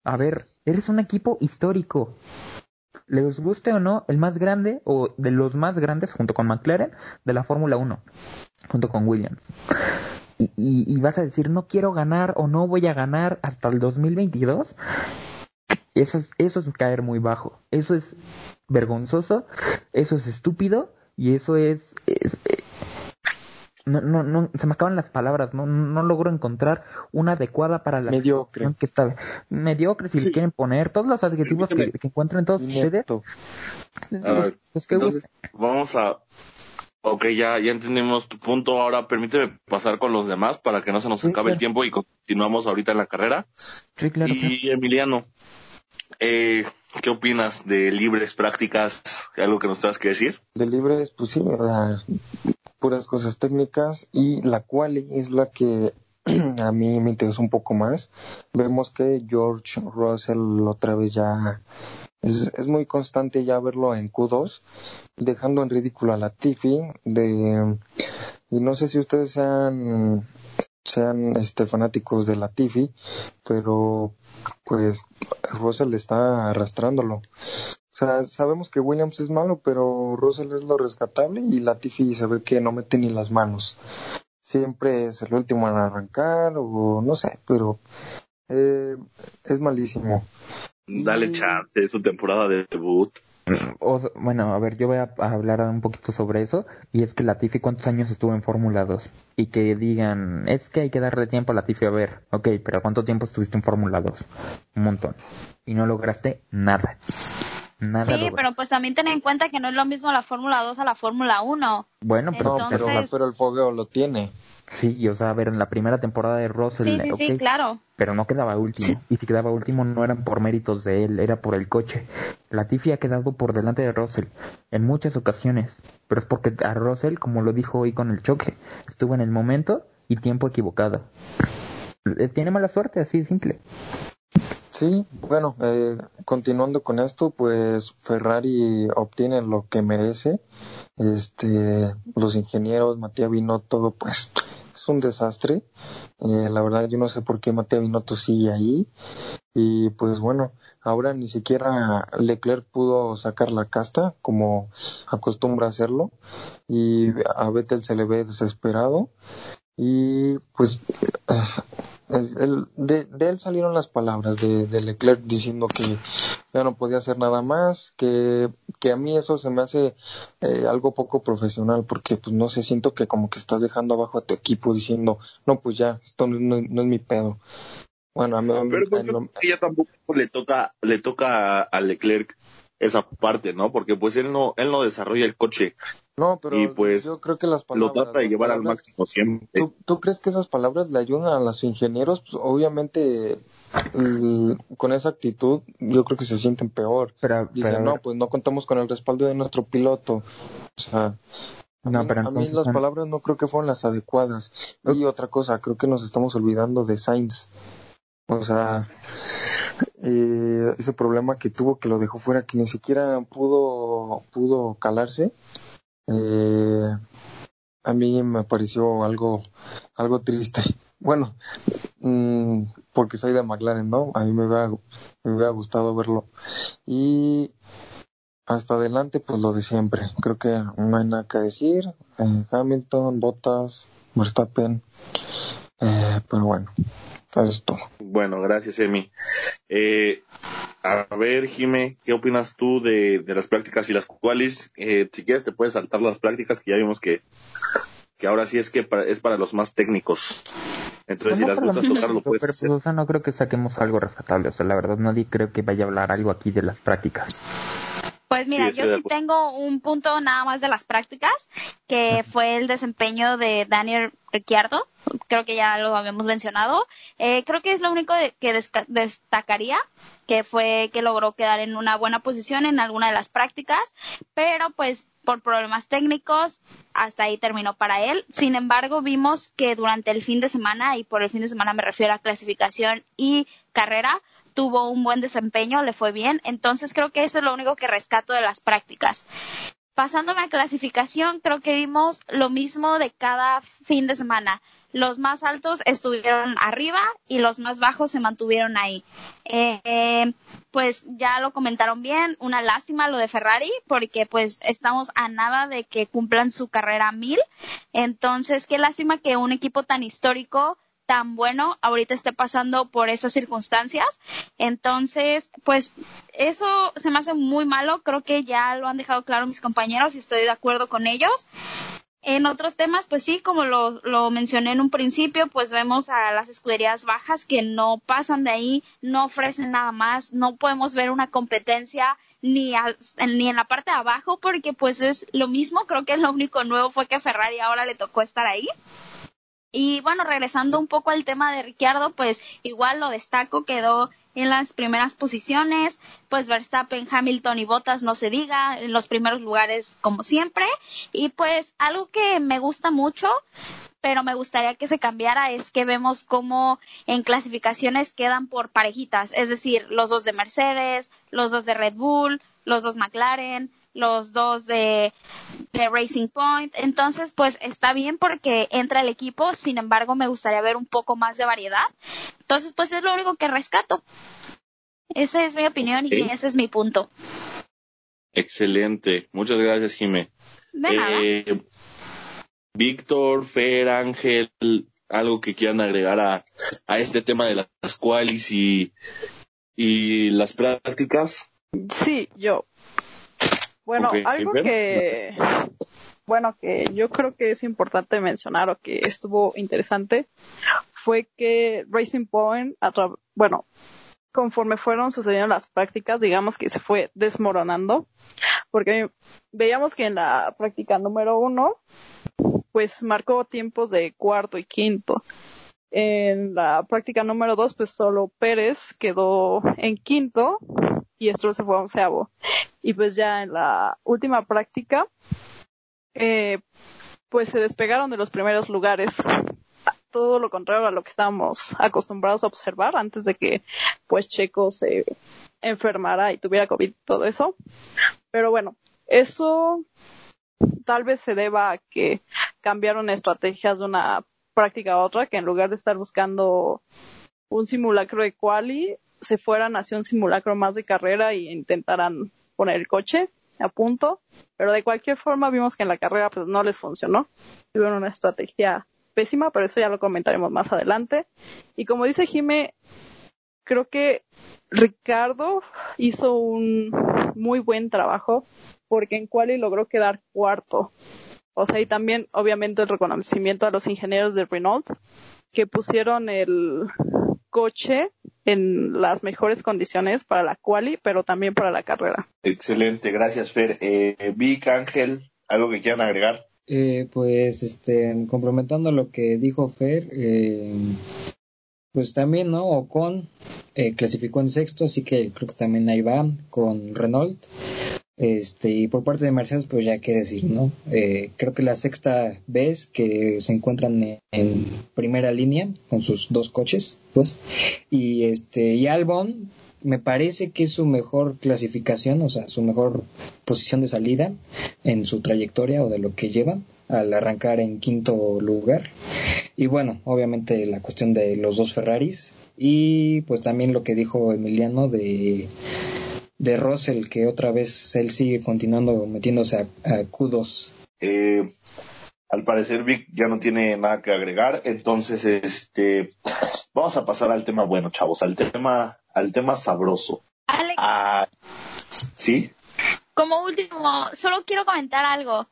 A ver, eres un equipo histórico. Les guste o no, el más grande o de los más grandes junto con McLaren de la Fórmula 1, junto con Williams. Y, y, vas a decir, no quiero ganar o no voy a ganar hasta el 2022. Eso es, eso es caer muy bajo. Eso es vergonzoso, eso es estúpido y eso es, es, no, no, no, se me acaban las palabras, no, no logro encontrar una adecuada para la mediocre que está mediocre si le quieren poner todos los adjetivos que, que, encuentren todos ustedes. entonces, vamos a Ok, ya, ya entendimos tu punto. Ahora permíteme pasar con los demás para que no se nos acabe el tiempo y continuamos ahorita en la carrera. Sí, claro. Y Emiliano, eh, ¿qué opinas de libres prácticas? ¿Algo que nos tengas que decir? De libres, pues sí, puras cosas técnicas y la cual es la que (clears throat) a mí me interesa un poco más. Vemos que George Russell otra vez ya es, es muy constante ya verlo en Q2, dejando en ridículo a la Tiffy de y no sé si ustedes sean sean este fanáticos de la Tiffy, pero pues Russell está arrastrándolo. O sea, sabemos que Williams es malo, pero Russell es lo rescatable y Latifi se ve que no mete ni las manos. Siempre es el último en arrancar o no sé, pero eh, es malísimo. Dale chance, es su temporada de debut. bueno, a ver, yo voy a, hablar un poquito sobre eso. Y es que Latifi, ¿cuántos años estuvo en Fórmula 2? Y que digan, es que hay que darle tiempo a Latifi a ver. Ok, pero ¿cuánto tiempo estuviste en Fórmula 2? Un montón. Y no lograste nada sí, pero pues también ten en cuenta que no es lo mismo la Fórmula 2 a la Fórmula 1. Bueno, pero, pero, el fogueo lo tiene. Sí, o sea, a ver, en la primera temporada de Russell. Sí, sí, sí, claro. Pero no quedaba último. Y si quedaba último no eran por méritos de él, era por el coche. Latifi ha quedado por delante de Russell en muchas ocasiones. Pero es porque a Russell, como lo dijo hoy con el choque, estuvo en el momento y tiempo equivocado. Eh, tiene mala suerte, así de simple. Sí, bueno, eh, continuando con esto, pues Ferrari obtiene lo que merece. Este, los ingenieros, Matías Binotto, pues es un desastre. Eh, la verdad, yo no sé por qué Matías Binotto sigue ahí. Y pues bueno, ahora ni siquiera Leclerc pudo sacar la casta como acostumbra hacerlo. Y a Vettel se le ve desesperado. Y pues de, él salieron las palabras de, Leclerc diciendo que ya no podía hacer nada más, que, que a mí eso se me hace eh, algo poco profesional porque pues no sé, siento que como que estás dejando abajo a tu equipo diciendo, no, pues ya, esto no, es mi pedo. Bueno, a mí, Pero pues, ella tampoco le toca, le toca a Leclerc esa parte, ¿no? Porque pues él no, él no desarrolla el coche. No, pero y pues yo creo que las palabras, lo trata de llevar al máximo siempre. ¿Tú, tú crees que esas palabras le ayudan a los ingenieros? Pues obviamente con esa actitud yo creo que se sienten peor. Pero, Dicen, pero a no, pues no contamos con el respaldo de nuestro piloto. O sea, a No, mí, pero a mí las palabras no creo que fueron las adecuadas. Y otra cosa, creo que nos estamos olvidando de Sainz. O sea, eh, ese problema que tuvo que lo dejó fuera, que ni siquiera pudo, pudo calarse. Eh, a mí me pareció algo, algo triste. Bueno, mm, porque soy de McLaren, ¿no? A mí me hubiera, me hubiera gustado verlo. Y hasta adelante, pues lo de siempre. Creo que no hay nada que decir. Eh, Hamilton, Bottas, Verstappen. Eh, pero bueno, eso es todo. Bueno, gracias, Emi. Eh, a ver, Jime, ¿qué opinas tú de, de las prácticas y las cuales? Eh, si quieres, te puedes saltar las prácticas que ya vimos que, que ahora sí es que para- es para los más técnicos. Entonces, si las gustas mí, tocar, lo pero, puedes pero, hacer. pues, o sea, no creo que saquemos algo rescatable. O sea, la verdad, nadie creo que vaya a hablar algo aquí de las prácticas. Pues mira, Sí, yo sí tengo un punto nada más de las prácticas, que fue el desempeño de Daniel Ricciardo. Creo que ya lo habíamos mencionado. Eh, creo que es lo único de- que destacaría, que fue que logró quedar en una buena posición en alguna de las prácticas, pero pues por problemas técnicos hasta ahí terminó para él. Sin embargo, vimos que durante el fin de semana, y por el fin de semana me refiero a clasificación y carrera, tuvo un buen desempeño, le fue bien. Entonces creo que eso es lo único que rescato de las prácticas. Pasándome a clasificación, creo que vimos lo mismo de cada fin de semana. Los más altos estuvieron arriba y los más bajos se mantuvieron ahí. Eh, eh, pues ya lo comentaron bien, una lástima lo de Ferrari porque pues estamos a nada de que cumplan su carrera mil. Entonces, qué lástima que un equipo tan histórico tan bueno ahorita esté pasando por estas circunstancias. Entonces, pues eso se me hace muy malo. Creo que ya lo han dejado claro mis compañeros y estoy de acuerdo con ellos. En otros temas, pues sí, como lo, lo mencioné en un principio, pues vemos a las escuderías bajas que no pasan de ahí, no ofrecen nada más, no podemos ver una competencia ni, ni en la parte de abajo porque pues es lo mismo, creo que lo único nuevo fue que Ferrari ahora le tocó estar ahí. Y bueno, regresando un poco al tema de Ricciardo, pues igual lo destaco, quedó en las primeras posiciones, pues Verstappen, Hamilton y Bottas no se diga, en los primeros lugares como siempre. Y pues algo que me gusta mucho, pero me gustaría que se cambiara es que vemos cómo en clasificaciones quedan por parejitas, es decir, los dos de Mercedes, los dos de Red Bull, los dos McLaren, los dos de, de Racing Point. Entonces, pues está bien porque entra el equipo, sin embargo, me gustaría ver un poco más de variedad. Entonces, pues es lo único que rescato. Esa es mi opinión y ese es mi punto. Excelente. Muchas gracias, nada. Eh, Víctor, Fer, Ángel, algo que quieran agregar a, a este tema de las qualis y, y las prácticas. Sí, yo. Bueno, algo que, (laughs) bueno, que yo creo que es importante mencionar o que estuvo interesante fue que Racing Point, a bueno, conforme fueron sucediendo las prácticas, digamos que se fue desmoronando, porque veíamos que en la práctica número uno, pues marcó tiempos de cuarto y quinto. En la práctica número dos, pues solo Pérez quedó en quinto y Stroll se fue a onceavo. Y pues ya en la última práctica, eh, pues se despegaron de los primeros lugares. Todo lo contrario a lo que estábamos acostumbrados a observar antes de que pues Checo se enfermara y tuviera COVID y todo eso. Pero bueno, eso tal vez se deba a que cambiaron estrategias de una práctica a otra, que en lugar de estar buscando un simulacro de quali, se fueran hacia un simulacro más de carrera y intentaran poner el coche a punto. Pero de cualquier forma vimos que en la carrera pues no les funcionó. Tuvieron una estrategia pésima, pero eso ya lo comentaremos más adelante. Y como dice Jime, creo que Ricardo hizo un muy buen trabajo porque en quali logró quedar cuarto. O sea, y también obviamente el reconocimiento a los ingenieros de Renault que pusieron el coche en las mejores condiciones para la quali, pero también para la carrera. Excelente, gracias Fer. Eh, Vic, Ángel, ¿algo que quieran agregar? Eh, pues, este, complementando lo que dijo Fer, eh, pues también, ¿no? Ocon eh, clasificó en sexto, así que creo que también ahí va con Renault. Este, y por parte de Mercedes, pues ya qué decir, ¿no? Eh, creo que la sexta vez que se encuentran en, primera línea con sus dos coches, pues. Y este, y Albon, me parece que es su mejor clasificación, o sea, su mejor posición de salida en su trayectoria o de lo que lleva al arrancar en quinto lugar. Y bueno, obviamente la cuestión de los dos Ferraris y pues también lo que dijo Emiliano de de Russell, que otra vez él sigue continuando metiéndose a, a Q2. Eh, al parecer Vic ya no tiene nada que agregar, entonces este vamos a pasar al tema bueno, chavos, al tema al tema sabroso. Alex. Ah, ¿Sí? Como último, solo quiero comentar algo.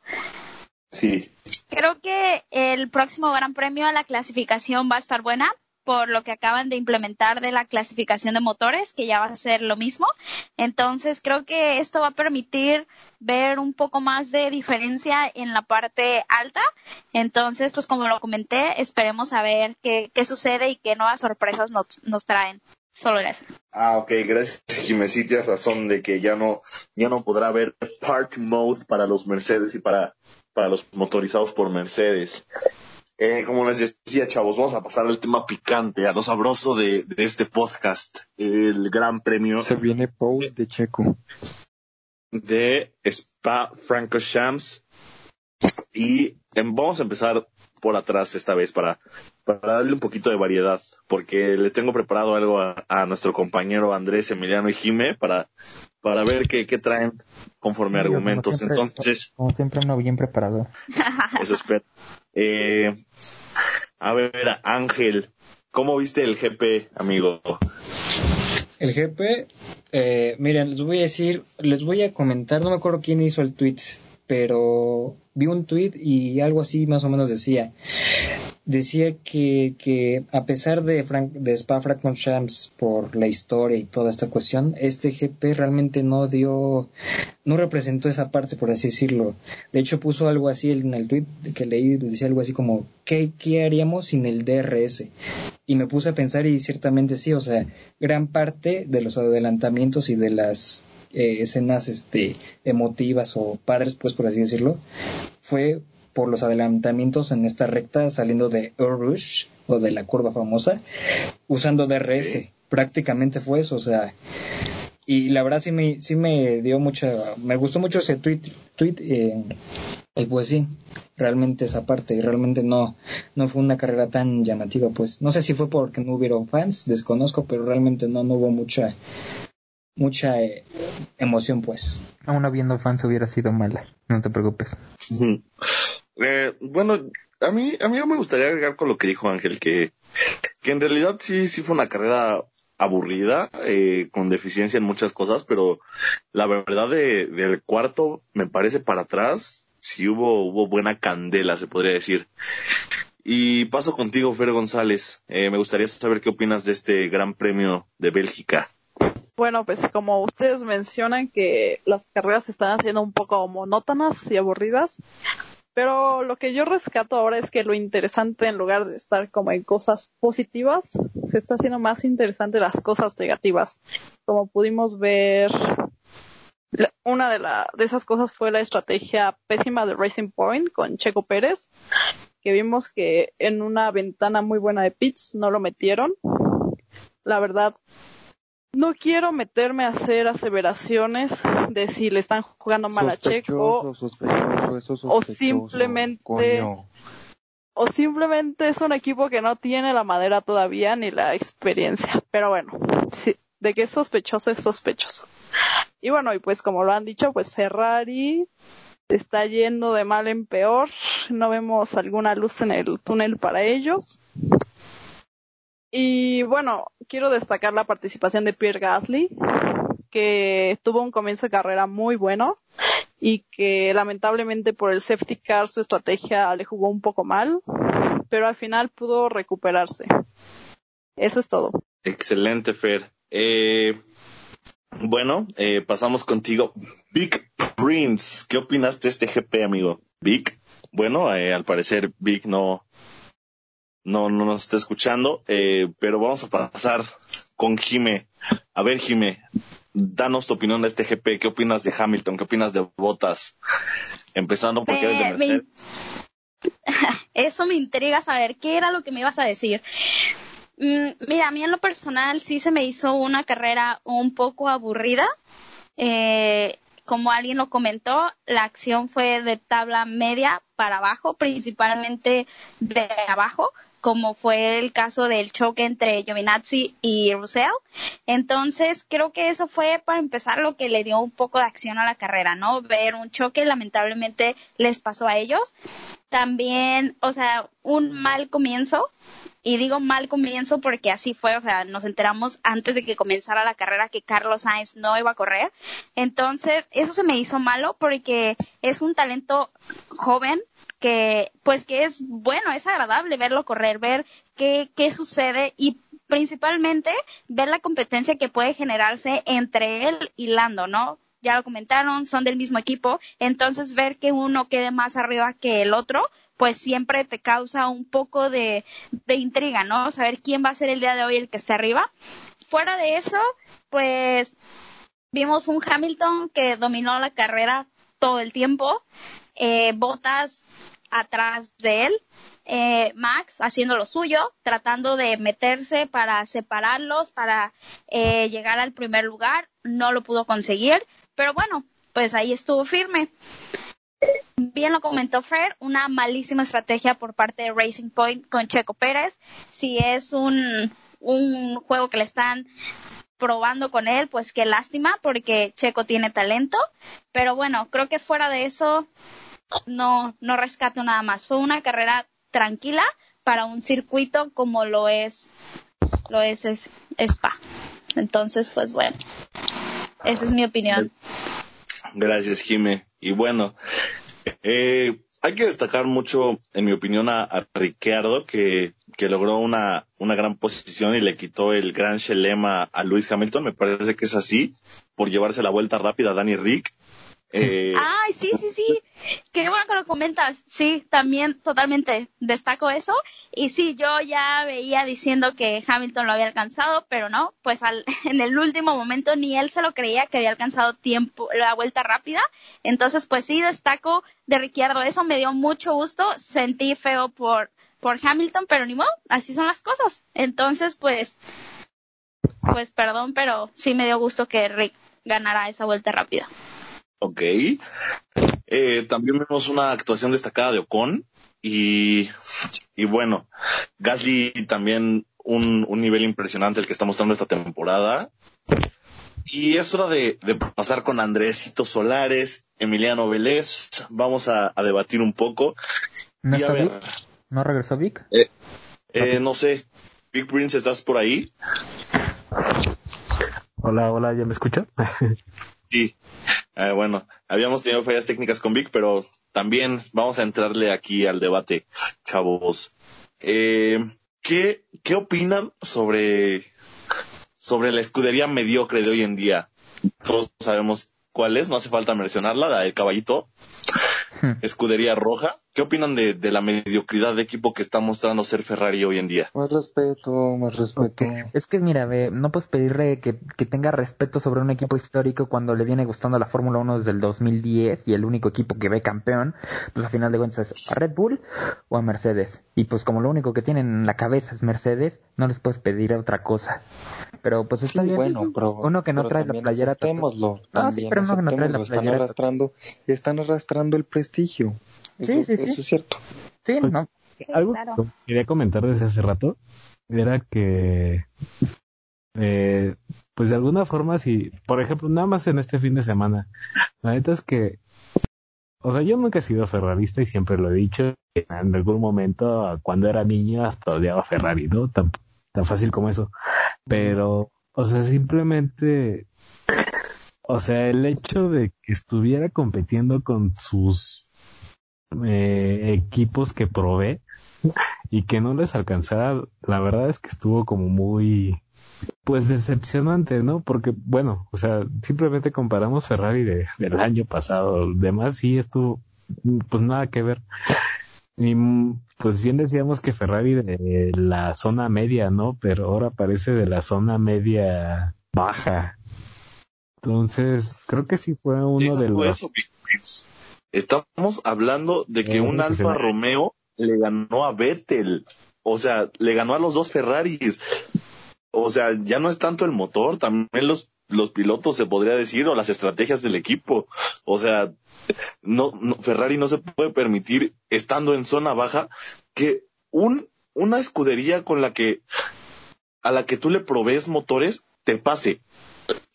Sí. Creo que el próximo Gran Premio la clasificación va a estar buena por lo que acaban de implementar de la clasificación de motores, que ya va a ser lo mismo. Entonces, creo que esto va a permitir ver un poco más de diferencia en la parte alta. Entonces, pues como lo comenté, esperemos a ver qué, qué sucede y qué nuevas sorpresas nos, nos traen. Solo eso. Ah, ok, gracias, Jiménez. Tienes razón de que ya no, ya no podrá haber Park Mode para los Mercedes y para, para los motorizados por Mercedes. Eh, como les decía, chavos, vamos a pasar al tema picante, a lo sabroso de, de este podcast, el Gran Premio Se viene post de Checo. de Spa Francorchamps. Y em, vamos a empezar por atrás esta vez para, para darle un poquito de variedad, porque le tengo preparado algo a, a nuestro compañero Andrés, Emiliano y Jime para, para ver qué, qué traen conforme Sí, como argumentos. siempre- Entonces, Como siempre, uno bien preparado. eso espero. Eh, a ver, Ángel, ¿cómo viste el GP, amigo? El GP, eh, miren, les voy a decir, les voy a comentar, no me acuerdo quién hizo el tweet, pero vi un tweet y algo así más o menos decía. Decía que, que a pesar de, Frank, de Spa Francorchamps por la historia y toda esta cuestión, este GP realmente no dio, no representó esa parte, por así decirlo. De hecho, puso algo así en el tweet que leí, decía algo así como, ¿qué, qué haríamos sin el DRS? Y me puse a pensar y ciertamente sí, o sea, gran parte de los adelantamientos y de las eh, escenas este, emotivas o padres, pues por así decirlo, fue por los adelantamientos en esta recta saliendo de Rouge o de la curva famosa, usando DRS. Prácticamente fue eso, o sea, y la verdad sí me, sí me dio mucha, me gustó mucho ese tweet, tweet eh, y pues sí, realmente esa parte, y realmente no, no fue una carrera tan llamativa, pues no sé si fue porque no hubieron fans, desconozco, pero realmente no, no hubo mucha, mucha eh, emoción, pues. Aún habiendo fans hubiera sido mala. No te preocupes. Eh, bueno, a mí, a mí me gustaría agregar con lo que dijo Ángel, que, que en realidad sí, sí fue una carrera aburrida, eh, con deficiencia en muchas cosas, pero la verdad de, del cuarto, me parece para atrás, sí hubo, hubo buena candela, se podría decir. Y paso contigo, Fer González. Eh, me gustaría saber qué opinas de este Gran Premio de Bélgica. Bueno, pues como ustedes mencionan que las carreras se están haciendo un poco monótonas y aburridas, pero lo que yo rescato ahora es que lo interesante en lugar de estar como en cosas positivas, se está haciendo más interesante las cosas negativas. Como pudimos ver, una de, la, de esas cosas fue la estrategia pésima de Racing Point con Checo Pérez, que vimos que en una ventana muy buena de pits no lo metieron. La verdad, no quiero meterme a hacer aseveraciones de si le están jugando mal a Checo sospechoso, eso o simplemente- coño. o simplemente es un equipo que no tiene la madera todavía ni la experiencia. Pero bueno, sí, de que es sospechoso es sospechoso. Y bueno, y pues como lo han dicho, pues Ferrari está yendo de mal en peor. No vemos alguna luz en el túnel para ellos. Y bueno, quiero destacar la participación de Pierre Gasly, que tuvo un comienzo de carrera muy bueno y que lamentablemente por el safety car su estrategia le jugó un poco mal, pero al final pudo recuperarse. Eso es todo. Excelente, Fer. Eh, bueno, eh, pasamos contigo. Big Prince, ¿qué opinas de este GP, amigo? Big, bueno, eh, al parecer Big no, no, no nos está escuchando, eh, pero vamos a pasar con Jime. A ver, Jime, danos tu opinión de este GP. ¿Qué opinas de Hamilton? ¿Qué opinas de Botas? Empezando porque eres de Mercedes. Eso me intriga saber qué era lo que me ibas a decir. Mm, mira, a mí en lo personal sí se me hizo una carrera un poco aburrida. Eh, como alguien lo comentó, la acción fue de tabla media para abajo, principalmente de abajo, como fue el caso del choque entre Giovinazzi y Russell. Entonces, creo que eso fue para empezar lo que le dio un poco de acción a la carrera, ¿no? Ver un choque, lamentablemente les pasó a ellos. También, o sea, un mal comienzo, y digo mal comienzo porque así fue, o sea, nos enteramos antes de que comenzara la carrera que Carlos Sainz no iba a correr. Entonces, eso se me hizo malo porque es un talento joven que, pues que es bueno, es agradable verlo correr, ver qué, qué sucede y principalmente ver la competencia que puede generarse entre él y Lando, ¿no? Ya lo comentaron, son del mismo equipo, entonces ver que uno quede más arriba que el otro, pues siempre te causa un poco de, intriga, ¿no? Saber quién va a ser el día de hoy el que esté arriba. Fuera de eso, pues vimos un Hamilton que dominó la carrera todo el tiempo, eh, botas atrás de él, eh, Max haciendo lo suyo, tratando de meterse para separarlos, para eh, llegar al primer lugar, no lo pudo conseguir, pero bueno, pues ahí estuvo firme bien lo comentó Fred, una malísima estrategia por parte de Racing Point con Checo Pérez. Si es un, un juego que le están probando con él, pues qué lástima porque Checo tiene talento. Pero bueno, creo que fuera de eso no, no rescato nada más. Fue una carrera tranquila para un circuito como lo es, lo es, es Spa. Entonces, pues bueno, esa es mi opinión. Gracias, Jime. Y bueno, eh, hay que destacar mucho, en mi opinión, a, a Ricciardo, que, que logró una, una gran posición y le quitó el gran Shelema a Luis Hamilton. Me parece que es así, por llevarse la vuelta rápida a Danny Rick. Eh, Ay, sí, sí, sí. Qué bueno que lo comentas. Sí, también totalmente destaco eso. Y sí, yo ya veía diciendo que Hamilton lo había alcanzado, pero no, pues al, (laughs) en el último momento ni él se lo creía que había alcanzado tiempo, la vuelta rápida. Entonces, pues sí, destaco de Ricciardo. Eso me dio mucho gusto. Sentí feo por, por Hamilton, pero ni modo, así son las cosas. Entonces, pues, pues perdón, pero sí me dio gusto que Rick ganara esa vuelta rápida. Ok. Eh, también vemos una actuación destacada de Ocon y, y bueno, Gasly también un, un, nivel impresionante el que está mostrando esta temporada. Y es hora de, de pasar con Andresito Solares, Emiliano Vélez. Vamos a, a debatir un poco. ¿No, y a ver, ¿No regresó Vic? Eh, eh, no sé. Big Prince, ¿estás por ahí? Hola, hola, ¿ya me escuchan? sí. Eh, bueno, habíamos tenido fallas técnicas con Vic, pero también vamos a entrarle aquí al debate, chavos. Eh, ¿qué, ¿Qué opinan sobre, sobre la escudería mediocre de hoy en día? Todos sabemos cuál es, no hace falta mencionarla, la del caballito. Hmm. Escudería roja. ¿Qué opinan de, de, la mediocridad de equipo que está mostrando ser Ferrari hoy en día? Más respeto, más respeto. Es que mira, ve, no puedes pedirle que, que, tenga respeto sobre un equipo histórico cuando le viene gustando la Fórmula 1 desde el 2010 y el único equipo que ve campeón, pues al final de cuentas es a Red Bull o a Mercedes. Y pues como lo único que tienen en la cabeza es Mercedes, no les puedes pedir otra cosa. Pero pues está sí, bien. Bueno, pero, uno que no trae la playera. Aceptémoslo, no, sí, pero uno que no trae la están playera. arrastrando, están arrastrando el prestigio. Eso, Sí, sí, sí. eso es cierto. Sí, no. Algo claro. que quería comentar desde hace rato era que, eh, pues de alguna forma, si, por ejemplo, nada más en este fin de semana, la neta es que, o sea, yo nunca he sido ferrarista y siempre lo he dicho, en algún momento, cuando era niño, hasta odiaba Ferrari, ¿no? Tan, tan fácil como eso. Pero, o sea, simplemente, o sea, el hecho de que estuviera compitiendo con sus eh, equipos que provee y que no les alcanzara, la verdad es que estuvo como muy, pues decepcionante, ¿no? Porque, bueno, o sea, simplemente comparamos Ferrari de, del año pasado, demás sí estuvo, pues nada que ver. Y pues bien decíamos que Ferrari de la zona media, ¿no? Pero ahora parece de la zona media baja. Entonces, creo que sí fue uno de los... Estamos hablando de que un Alfa Romeo le ganó a Vettel. O sea, le ganó a los dos Ferraris. O sea, ya no es tanto el motor, también los, los pilotos se podría decir, o las estrategias del equipo. O sea, no, no, Ferrari no se puede permitir, estando en zona baja, que un, una escudería con la que, a la que tú le provees motores, te pase.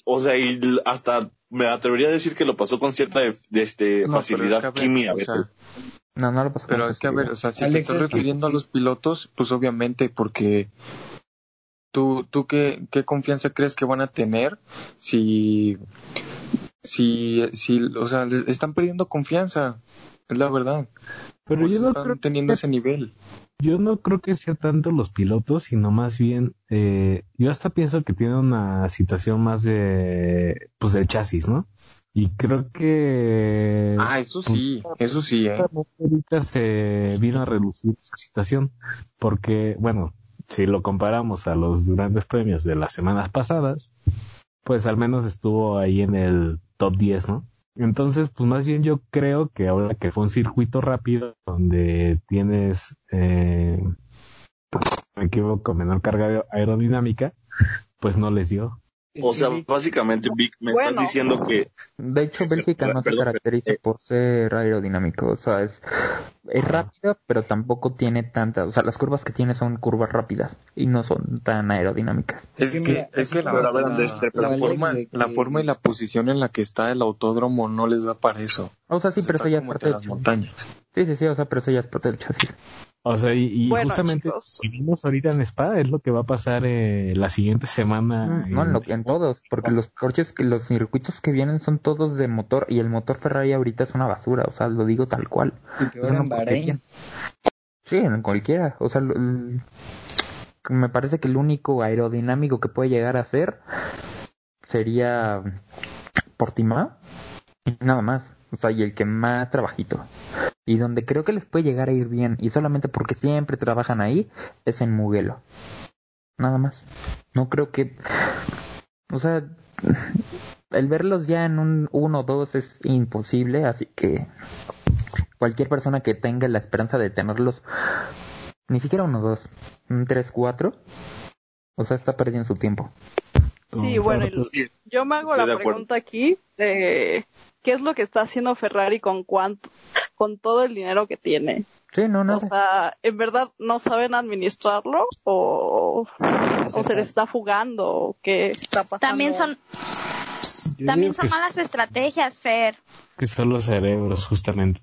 O sea, y hasta me atrevería a decir que lo pasó con cierta de, este, facilidad química. no, no lo pasó Pero es que, a ver, o sea, si te estás refiriendo a los pilotos, pues obviamente porque tú, tú qué, qué confianza crees que van a tener si, si, si, o sea, están perdiendo confianza, es la verdad. Pero yo no están teniendo ese nivel. Yo no creo que sea tanto los pilotos, sino más bien, eh, yo hasta pienso que tiene una situación más de, pues del chasis, ¿no? Y creo que... Ah, eso sí, pues, eso sí, ¿eh? Ahorita se vino a reducir esa situación, porque, bueno, si lo comparamos a los grandes premios de las semanas pasadas, pues al menos estuvo ahí en el top 10, ¿no? Entonces, pues más bien yo creo que ahora que fue un circuito rápido donde tienes, eh, me equivoco, menor carga aerodinámica, pues no les dio. O sea, básicamente, Vic, me estás diciendo que... De hecho, (laughs) Bélgica no se caracteriza por ser aerodinámico. O sea, es, es rápida, pero tampoco tiene tantas... O sea, las curvas que tiene son curvas rápidas y no son tan aerodinámicas. Es que, es que la, forma, la forma y la posición en la que está el autódromo no les da para eso. O sea, sí, pero eso ya es parte las montañas. Sí, sí, sí, o sea, pero eso ya es parte del chasis. O sea, y, justamente si vimos ahorita en Spa es lo que va a pasar eh, la siguiente semana. Mm, no, en, lo, en todos, porque los coches, los circuitos que vienen son todos de motor y el motor Ferrari ahorita es una basura, o sea, lo digo tal cual. en Sí, en cualquiera, o sea, me parece que el único aerodinámico que puede llegar a ser sería Portimao y nada más, o sea, y el que más trabajito y donde creo que les puede llegar a ir bien y solamente porque siempre trabajan ahí es en Mugello. Nada más. No creo que o sea, el verlos ya en un 1 2 es imposible, así que cualquier persona que tenga la esperanza de tenerlos ni siquiera 1 2, un 3 4, o sea, está perdiendo su tiempo. Sí, bueno, yo me hago la pregunta aquí de qué es lo que está haciendo Ferrari con cuánto, con todo el dinero que tiene. Sí, no, no. O sea, ¿en verdad no saben administrarlo o, o se les está fugando o qué está pasando? También son, también son malas estrategias, Fer. Que son los cerebros, justamente.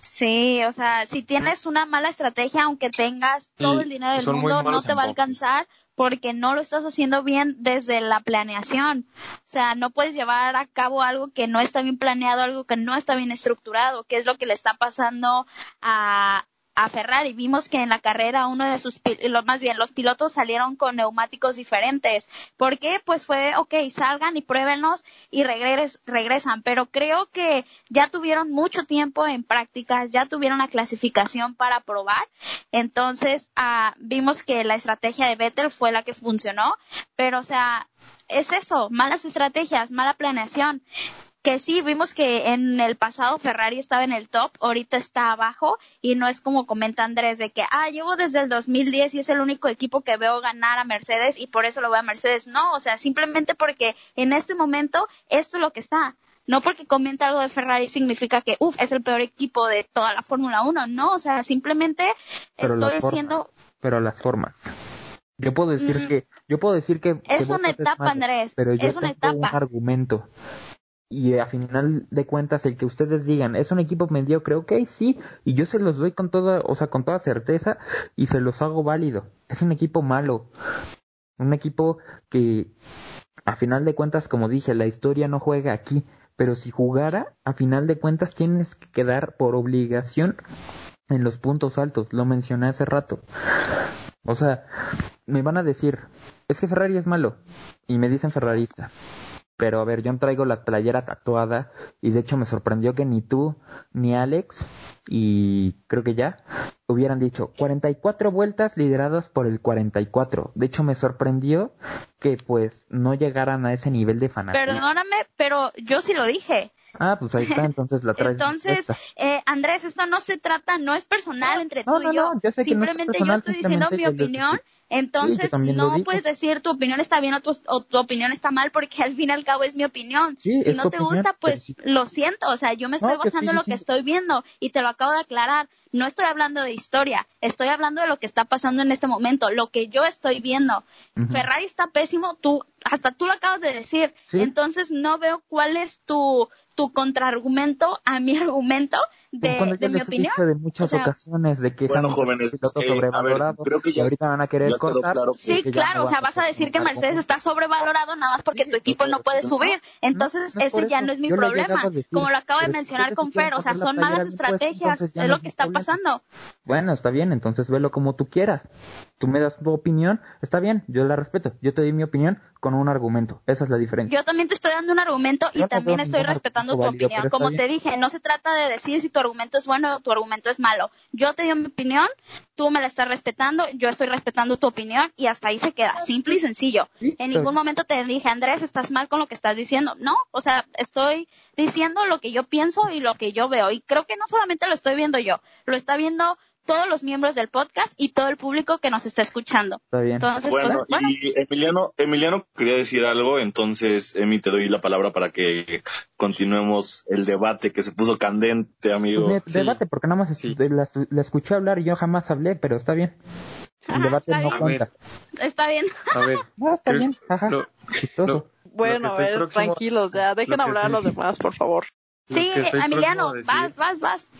Sí, o sea, si tienes una mala estrategia, aunque tengas todo el dinero del mundo, no te va a alcanzar porque no lo estás haciendo bien desde la planeación. O sea, no puedes llevar a cabo algo que no está bien planeado, algo que no está bien estructurado, que es lo que le está pasando a, a Ferrari. Vimos que en la carrera uno de sus, lo, más bien los pilotos salieron con neumáticos diferentes. ¿Por qué? Pues fue, ok, salgan y pruébenlos y regres, regresan. Pero creo que ya tuvieron mucho tiempo en prácticas, ya tuvieron la clasificación para probar. Entonces, ah, vimos que la estrategia de Vettel fue la que funcionó. Pero, o sea, es eso, malas estrategias, mala planeación que sí, vimos que en el pasado Ferrari estaba en el top, ahorita está abajo y no es como comenta Andrés de que, ah, llevo desde el 2010 y es el único equipo que veo ganar a Mercedes y por eso lo voy a Mercedes. No, o sea, simplemente porque en este momento esto es lo que está. No porque comenta algo de Ferrari significa que, uff, es el peor equipo de toda la Fórmula 1. No, o sea, simplemente estoy diciendo... Pero las formas. Yo puedo decir mm. que, yo puedo decir que, es una etapa, Andrés. Pero yo es una tengo un argumento y a final de cuentas el que ustedes digan es un equipo mediocre, ok, sí, y yo se los doy con toda, o sea, con toda certeza y se los hago válido. Es un equipo malo, un equipo que a final de cuentas, como dije, la historia no juega aquí, pero si jugara, a final de cuentas tienes que quedar por obligación en los puntos altos, lo mencioné hace rato. O sea, me van a decir, es que Ferrari es malo, y me dicen ferrarista. Pero a ver, yo traigo la playera tatuada y de hecho me sorprendió que ni tú ni Alex y creo que ya hubieran dicho 44 vueltas lideradas por el 44. De hecho me sorprendió que pues no llegaran a ese nivel de fanatismo. Perdóname, pero yo sí lo dije. Ah, pues ahí está, entonces la (laughs) traes. Entonces, eh, Andrés, esto no se trata, no es personal entre tú y yo. simplemente yo estoy diciendo mi opinión. Entonces, no puedes decir tu opinión está bien o tu, opinión está mal, porque al fin y al cabo es mi opinión. si no te gusta, pues lo siento. O sea, yo me estoy basando en lo que estoy viendo y te lo acabo de aclarar. No estoy hablando de historia, estoy hablando de lo que está pasando en este momento, lo que yo estoy viendo. Ferrari está pésimo, tú, hasta tú lo acabas de decir. Entonces, no veo cuál es tu, tu contraargumento a mi (laughs) argumento de, de mi opinión. de muchas ocasiones de que bueno, jóvenes, eh, a ver, creo que y ahorita van a querer cortar. Claro sí, claro, o sea, vas a decir que Mercedes está sobrevalorado nada más porque tu equipo no puede subir. Entonces, ese ya no es mi problema. Como lo acabo de mencionar con Fer, o sea, son malas estrategias, es lo que está pasando. Bueno, está bien, entonces velo como tú quieras. Tú me das tu opinión, está bien, yo la respeto. Yo te doy mi opinión con un argumento. Esa es la diferencia. Yo también te estoy dando un argumento y también estoy respetando tu opinión. Como te dije, no se trata de decir si tu argumento es bueno o tu argumento es malo. Yo te doy mi opinión, tú me la estás respetando, yo estoy respetando tu opinión y hasta ahí se queda, simple y sencillo. En ningún momento te dije, Andrés, estás mal con lo que estás diciendo. No, o sea, estoy diciendo lo que yo pienso y lo que yo veo. Y creo que no solamente lo estoy viendo yo, lo está viendo todos los miembros del podcast y todo el público que nos está escuchando. Está bien. Entonces, bueno, pues, y Emiliano, Emiliano quería decir algo, entonces Emi te doy la palabra para que continuemos el debate que se puso candente, amigo. Pues, debate, porque nada más la, escuché hablar y yo jamás hablé, pero está bien. El debate no cuenta. Está bien. A ver. (laughs) No, está bien. Ajá. Chistoso. bueno, a ver, tranquilos, ya dejen hablar a los demás, por favor. Sí, Emiliano, vas, vas, vas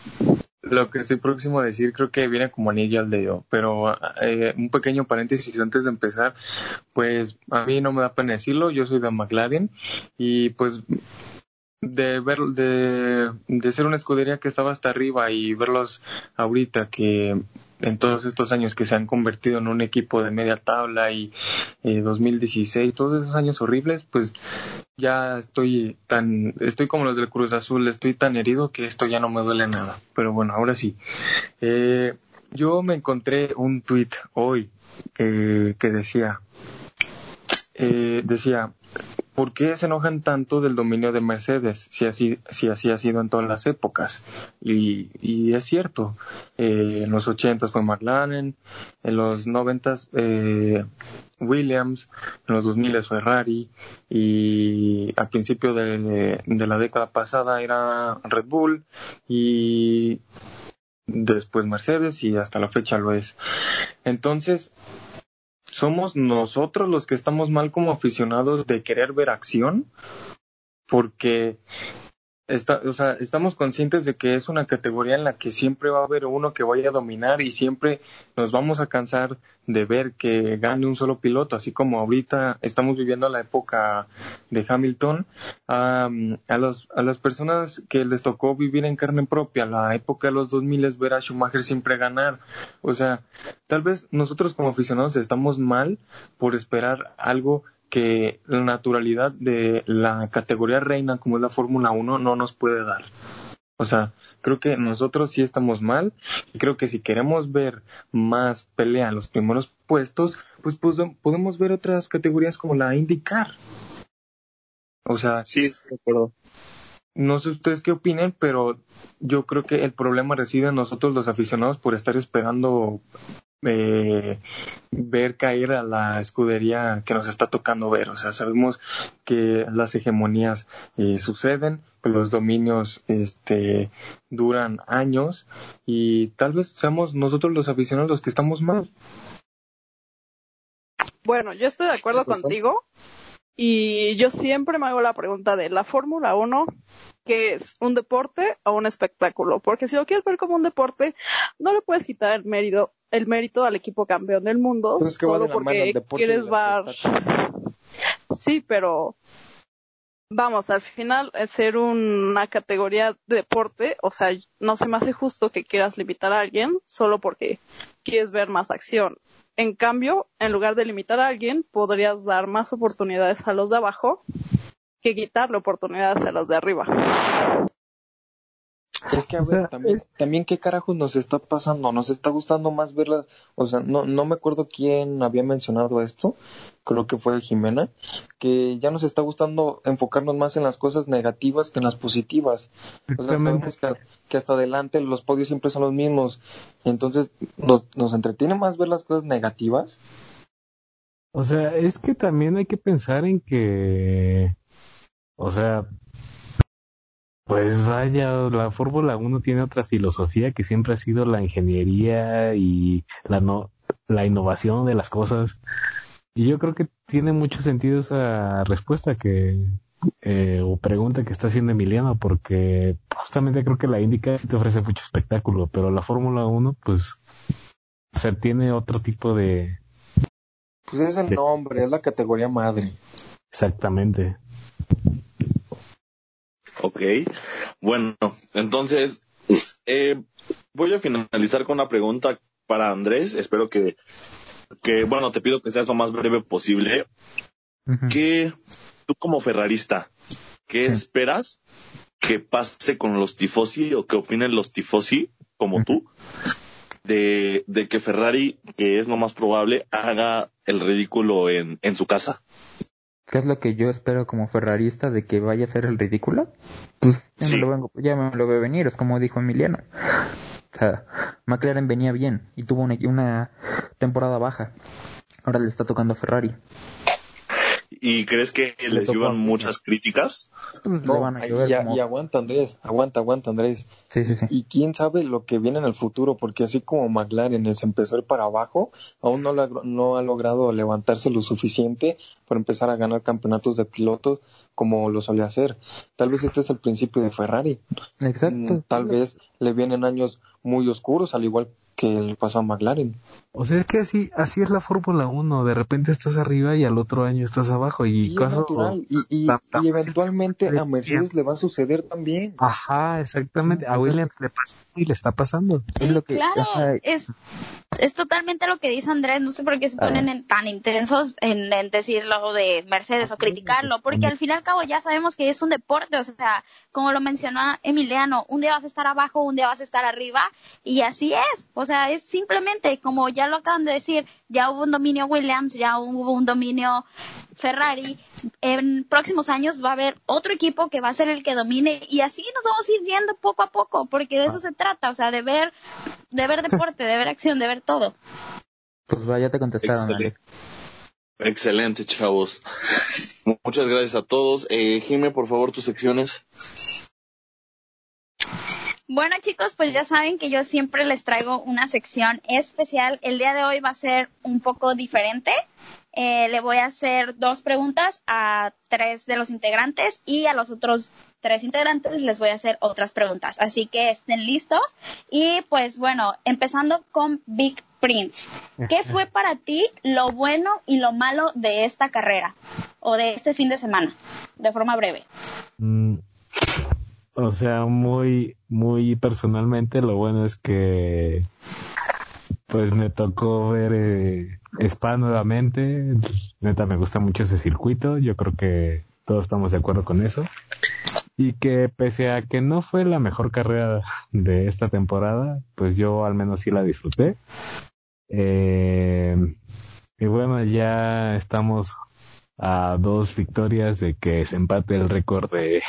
lo que estoy próximo a decir creo que viene como anillo al dedo, pero eh, un pequeño paréntesis antes de empezar, pues a mí no me da pena decirlo, yo soy de McLaren y pues de ver de, de ser una escudería que estaba hasta arriba y verlos ahorita que en todos estos años que se han convertido en un equipo de media tabla y eh, 2016 todos esos años horribles pues ya estoy tan estoy como los del Cruz Azul estoy tan herido que esto ya no me duele nada. Pero bueno ahora sí. Eh, yo me encontré un tweet hoy eh, que decía eh, decía ¿por qué se enojan tanto del dominio de Mercedes si así, si así ha sido en todas las épocas? Y, y es cierto, eh, en los 80 fue McLaren, en los 90 eh, Williams, en los 2000 Ferrari y al principio de, de la década pasada era Red Bull y después Mercedes y hasta la fecha lo es. Entonces, somos nosotros los que estamos mal como aficionados de querer ver acción, porque Está, o sea, estamos conscientes de que es una categoría en la que siempre va a haber uno que vaya a dominar y siempre nos vamos a cansar de ver que gane un solo piloto, así como ahorita estamos viviendo la época de Hamilton, a, los, a las personas que les tocó vivir en carne propia, la época de los 2000 es ver a Schumacher siempre ganar. O sea, tal vez nosotros como aficionados estamos mal por esperar algo que la naturalidad de la categoría reina como es la Fórmula 1 no nos puede dar. O sea, creo que nosotros sí estamos mal y creo que si queremos ver más pelea en los primeros puestos, pues, pues podemos ver otras categorías como la IndyCar. O sea, sí, de acuerdo. No sé ustedes qué opinen, pero yo creo que el problema reside en nosotros los aficionados por estar esperando eh, ver caer a la escudería que nos está tocando ver. O sea, sabemos que las hegemonías eh, suceden, que los dominios este, duran años y tal vez seamos nosotros los aficionados los que estamos mal. Bueno, yo estoy de acuerdo contigo y yo siempre me hago la pregunta de la Fórmula 1 que es un deporte o un espectáculo, porque si lo quieres ver como un deporte, no le puedes quitar el mérito, el mérito al equipo campeón del mundo, pues solo porque quieres ver. Sí, pero vamos, al final ser una categoría de deporte, o sea, no se me hace justo que quieras limitar a alguien solo porque quieres ver más acción. En cambio, en lugar de limitar a alguien, podrías dar más oportunidades a los de abajo que quitarle oportunidades a los de arriba. Es que a ver, también, también qué carajos nos está pasando, nos está gustando más verlas, o sea, no, no me acuerdo quién había mencionado esto, creo que fue Jimena, que ya nos está gustando enfocarnos más en las cosas negativas que en las positivas. O sea, sabemos que, hasta adelante los podios siempre son los mismos, entonces nos, nos entretiene más ver las cosas negativas. O sea, es que también hay que pensar en que, o sea, pues vaya, la Fórmula 1 tiene otra filosofía que siempre ha sido la ingeniería y la, no, la innovación de las cosas. Y yo creo que tiene mucho sentido esa respuesta que, eh, o pregunta que está haciendo Emiliano, porque justamente creo que la Indica te ofrece mucho espectáculo, pero la Fórmula 1, pues, o sea, tiene otro tipo de... Pues es el nombre, es la categoría madre. Exactamente. Ok, bueno, entonces eh, voy a finalizar con una pregunta para Andrés. Espero que, que, bueno, te pido que seas lo más breve posible. Que tú como ferrarista, ¿qué esperas que pase con los tifosi o que opinen los tifosi como tú de, de que Ferrari, que es lo más probable, haga el ridículo en, en su casa? ¿Qué es lo que yo espero como ferrarista de que vaya a ser el ridículo? Pues ya, me lo vengo, ya me lo veo venir, es como dijo Emiliano. O sea, McLaren venía bien y tuvo una, una temporada baja. Ahora le está tocando a Ferrari. ¿Y crees que les llevan muchas críticas? Pues y, aguanta Andrés, aguanta, aguanta Andrés. Sí, sí, sí. Y quién sabe lo que viene en el futuro, porque así como McLaren se empezó a ir para abajo, aún no, no ha logrado levantarse lo suficiente para empezar a ganar campeonatos de pilotos como lo solía hacer. Tal vez este es el principio de Ferrari. Exacto. Mm, tal vez le vienen años muy oscuros, al igual que le pasó a McLaren. O sea, es que así, así es la Fórmula 1. De repente estás arriba y al otro año estás abajo. Y, caso, y, eventualmente a Mercedes le va a suceder también. Ajá, exactamente. A Williams le pasó y le está pasando. Sí, lo que, claro. Es, es totalmente lo que dice Andrés. No sé por qué se ponen ah. tan intensos en, en decirlo de Mercedes o criticarlo. Porque al fin y al cabo ya sabemos que es un deporte. O sea, como lo mencionó Emiliano, un día vas a estar abajo, un día vas a estar arriba. Y así es. O sea, es simplemente como ya lo acaban de decir, ya hubo un dominio Williams, ya hubo un dominio Ferrari. En próximos años va a haber otro equipo que va a ser el que domine y así nos vamos a ir viendo poco a poco, porque de eso se trata, o sea, de ver, de ver deporte, de ver acción, de ver todo. Pues vaya, te contestaron. Excelente. Excelente, chavos. Muchas gracias a todos. Eh, Jime, por favor, tus secciones. Bueno chicos, pues ya saben que yo siempre les traigo una sección especial. El día de hoy va a ser un poco diferente. Eh, le voy a hacer dos preguntas a tres de los integrantes y a los otros tres integrantes les voy a hacer otras preguntas. Así que estén listos. Y pues bueno, empezando con Big Prince. ¿Qué fue (laughs) para ti lo bueno y lo malo de esta carrera o de este fin de semana? De forma breve. Mm, o sea, muy, muy personalmente, lo bueno es que pues me tocó ver eh, Spa nuevamente. Neta, me gusta mucho ese circuito. Yo creo que todos estamos de acuerdo con eso. Y que pese a que no fue la mejor carrera de esta temporada, pues yo al menos sí la disfruté. Eh, y bueno, ya estamos a dos victorias de que se empate el récord de,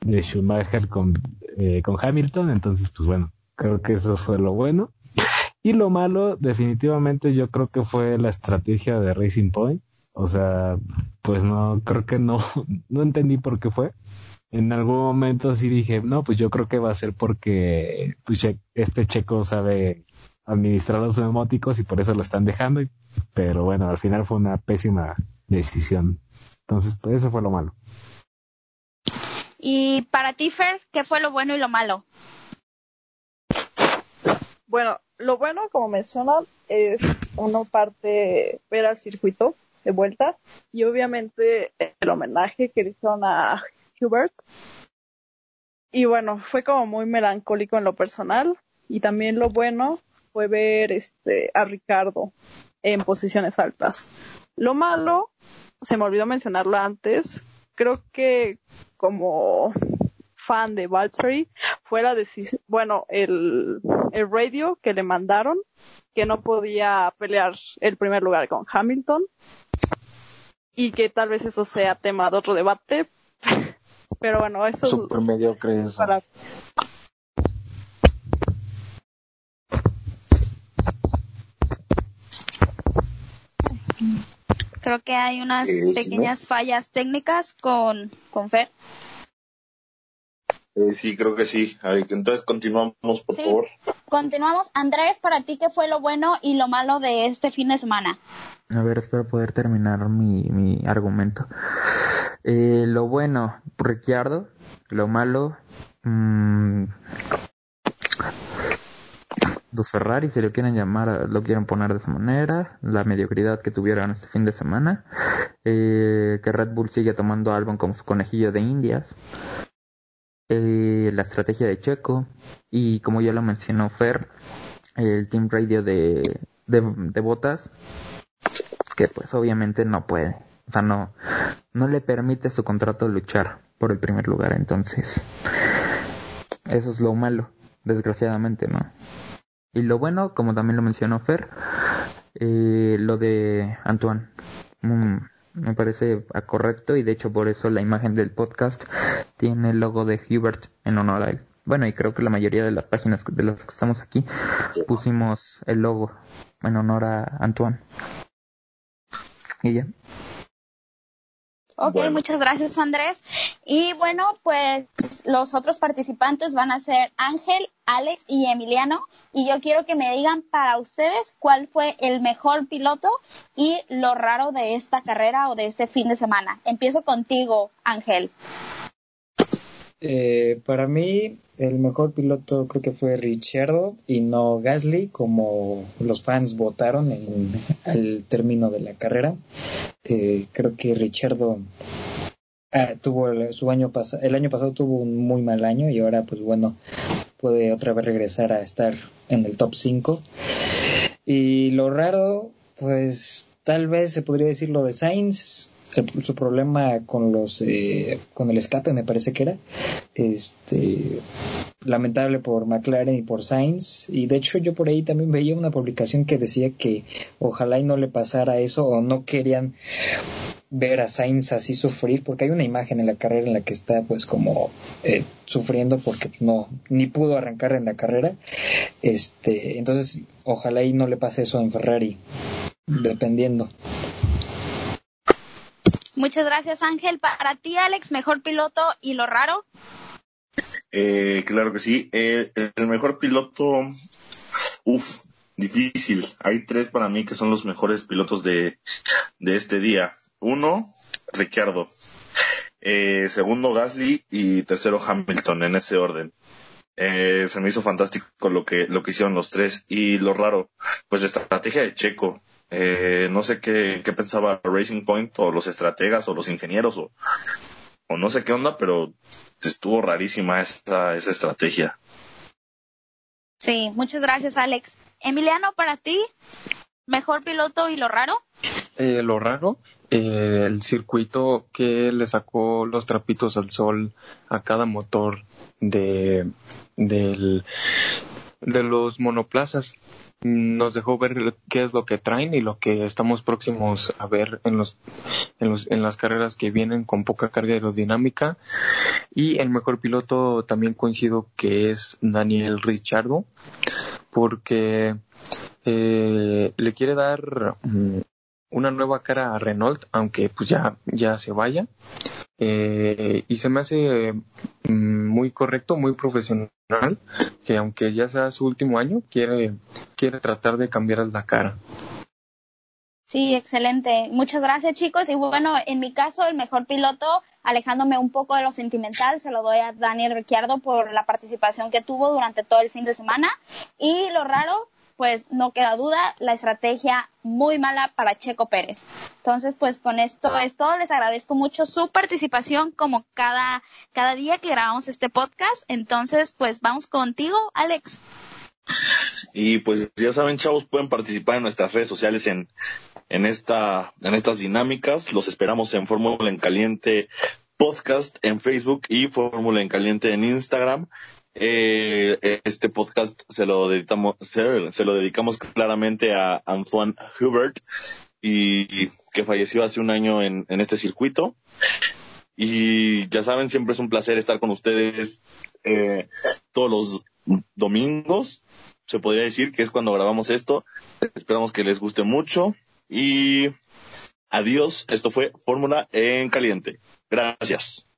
de Schumacher con, eh, con Hamilton, entonces pues bueno, creo que eso fue lo bueno. Y lo malo, definitivamente yo creo que fue la estrategia de Racing Point. O sea, pues no, creo que no, (laughs) no entendí por qué fue. En algún momento sí dije, no, pues yo creo que va a ser porque pues, este checo sabe administrar los neumáticos y por eso lo están dejando. Pero bueno, al final fue una pésima decisión. Entonces, pues eso fue lo malo. Y para ti, Fer, ¿qué fue lo bueno y lo malo? Bueno, lo bueno, como mencionan, es una parte ver al circuito, de vuelta y obviamente el homenaje que hicieron a Hubert. Y bueno, fue como muy melancólico en lo personal y también lo bueno fue ver este a Ricardo en posiciones altas. Lo malo, se me olvidó mencionarlo antes, creo que como fan de Valtteri fue la decisión, bueno, el, el radio que le mandaron que no podía pelear el primer lugar con Hamilton y que tal vez eso sea tema de otro debate. (laughs) Pero bueno, eso Super mediocre eso. Para... Creo que hay unas pequeñas fallas técnicas con, con Fer. Eh, sí, creo que sí. Entonces continuamos, por favor. Continuamos. Andrés, para ti, ¿qué fue lo bueno y lo malo de este fin de semana? A ver, espero poder terminar mi, mi argumento. Eh, lo bueno, Ricciardo. Lo malo, mmm, los Ferrari, si lo quieren llamar, lo quieren poner de esa manera. La mediocridad que tuvieron este fin de semana. Eh, que Red Bull sigue tomando álbum como su conejillo de indias eh, la estrategia de Checo y como ya lo mencionó Fer, el Team Radio de, de, Botas, que pues obviamente no puede, o sea, no, no le permite su contrato luchar por el primer lugar, entonces eso es lo malo, desgraciadamente, ¿no? Y lo bueno, como también lo mencionó Fer, eh, lo de Antoine. Mm, me parece correcto y de hecho por eso la imagen del podcast tiene el logo de Hubert en honor a él. Bueno, y creo que la mayoría de las páginas de las que estamos aquí pusimos el logo en honor a Antoine. Y ya. Ok, muchas gracias Andrés. Y bueno, pues los otros participantes van a ser Ángel, Alex y Emiliano. Y yo quiero que me digan para ustedes cuál fue el mejor piloto y lo raro de esta carrera o de este fin de semana. Empiezo contigo, Ángel. Eh, para mí, el mejor piloto creo que fue Richardo y no Gasly, como los fans votaron en, al término de la carrera. Eh, creo que Richardo ah, tuvo el, su año pasado, el año pasado tuvo un muy mal año y ahora, pues bueno, puede otra vez regresar a estar en el top 5. Y lo raro, pues tal vez se podría decir lo de Sainz, su problema con los eh, con el escape me parece que era este lamentable por McLaren y por Sainz y de hecho yo por ahí también veía una publicación que decía que ojalá y no le pasara eso o no querían ver a Sainz así sufrir porque hay una imagen en la carrera en la que está pues como eh, sufriendo porque no ni pudo arrancar en la carrera este entonces ojalá y no le pase eso en Ferrari dependiendo Muchas gracias, Ángel. Para ti, Alex, mejor piloto y lo raro. Eh, claro que sí. Eh, el mejor piloto, uff, difícil. Hay tres para mí que son los mejores pilotos de, de este día. Uno, Ricciardo. Eh, segundo, Gasly. Y tercero, Hamilton, en ese orden. Eh, se me hizo fantástico lo que, lo que hicieron los tres. Y lo raro, pues la estrategia de Checo. Eh, no sé qué, qué, pensaba Racing Point o los estrategas o los ingenieros o, o no sé qué onda, pero estuvo rarísima esa, esa estrategia. Sí, muchas gracias Alex. Emiliano, para ti, mejor piloto y lo raro. Eh, lo raro, eh, el circuito que le sacó los trapitos al sol a cada motor de, del, de los monoplazas nos dejó ver qué es lo que traen y lo que estamos próximos a ver en los, en los en las carreras que vienen con poca carga aerodinámica. Y el mejor piloto también coincido que es Daniel Richardo porque eh, le quiere dar mm, una nueva cara a Renault aunque pues ya ya se vaya. Eh, y se me hace mm, muy correcto muy profesional que aunque ya sea su último año, quiere, quiere tratar de cambiar la cara. Sí, excelente. Muchas gracias, chicos. Y bueno, en mi caso, el mejor piloto, alejándome un poco de lo sentimental, se lo doy a Daniel Ricciardo por la participación que tuvo durante todo el fin de semana. Y lo raro, pues no queda duda, la estrategia muy mala para Checo Pérez. Entonces, pues con esto es todo. Les agradezco mucho su participación como cada, cada día que grabamos este podcast. Entonces, pues vamos contigo, Alex. Y pues ya saben, chavos, pueden participar en nuestras redes sociales en, en, esta, en estas dinámicas. Los esperamos en Fórmula en Caliente Podcast en Facebook y Fórmula en Caliente en Instagram. Eh, este podcast se lo dedicamos, se, lo dedicamos claramente a Antoine Hubert y que falleció hace un año en, en este circuito. Y ya saben, siempre es un placer estar con ustedes eh, todos los domingos. Se podría decir que es cuando grabamos esto. Esperamos que les guste mucho. Y adiós. Esto fue Fórmula en Caliente. Gracias.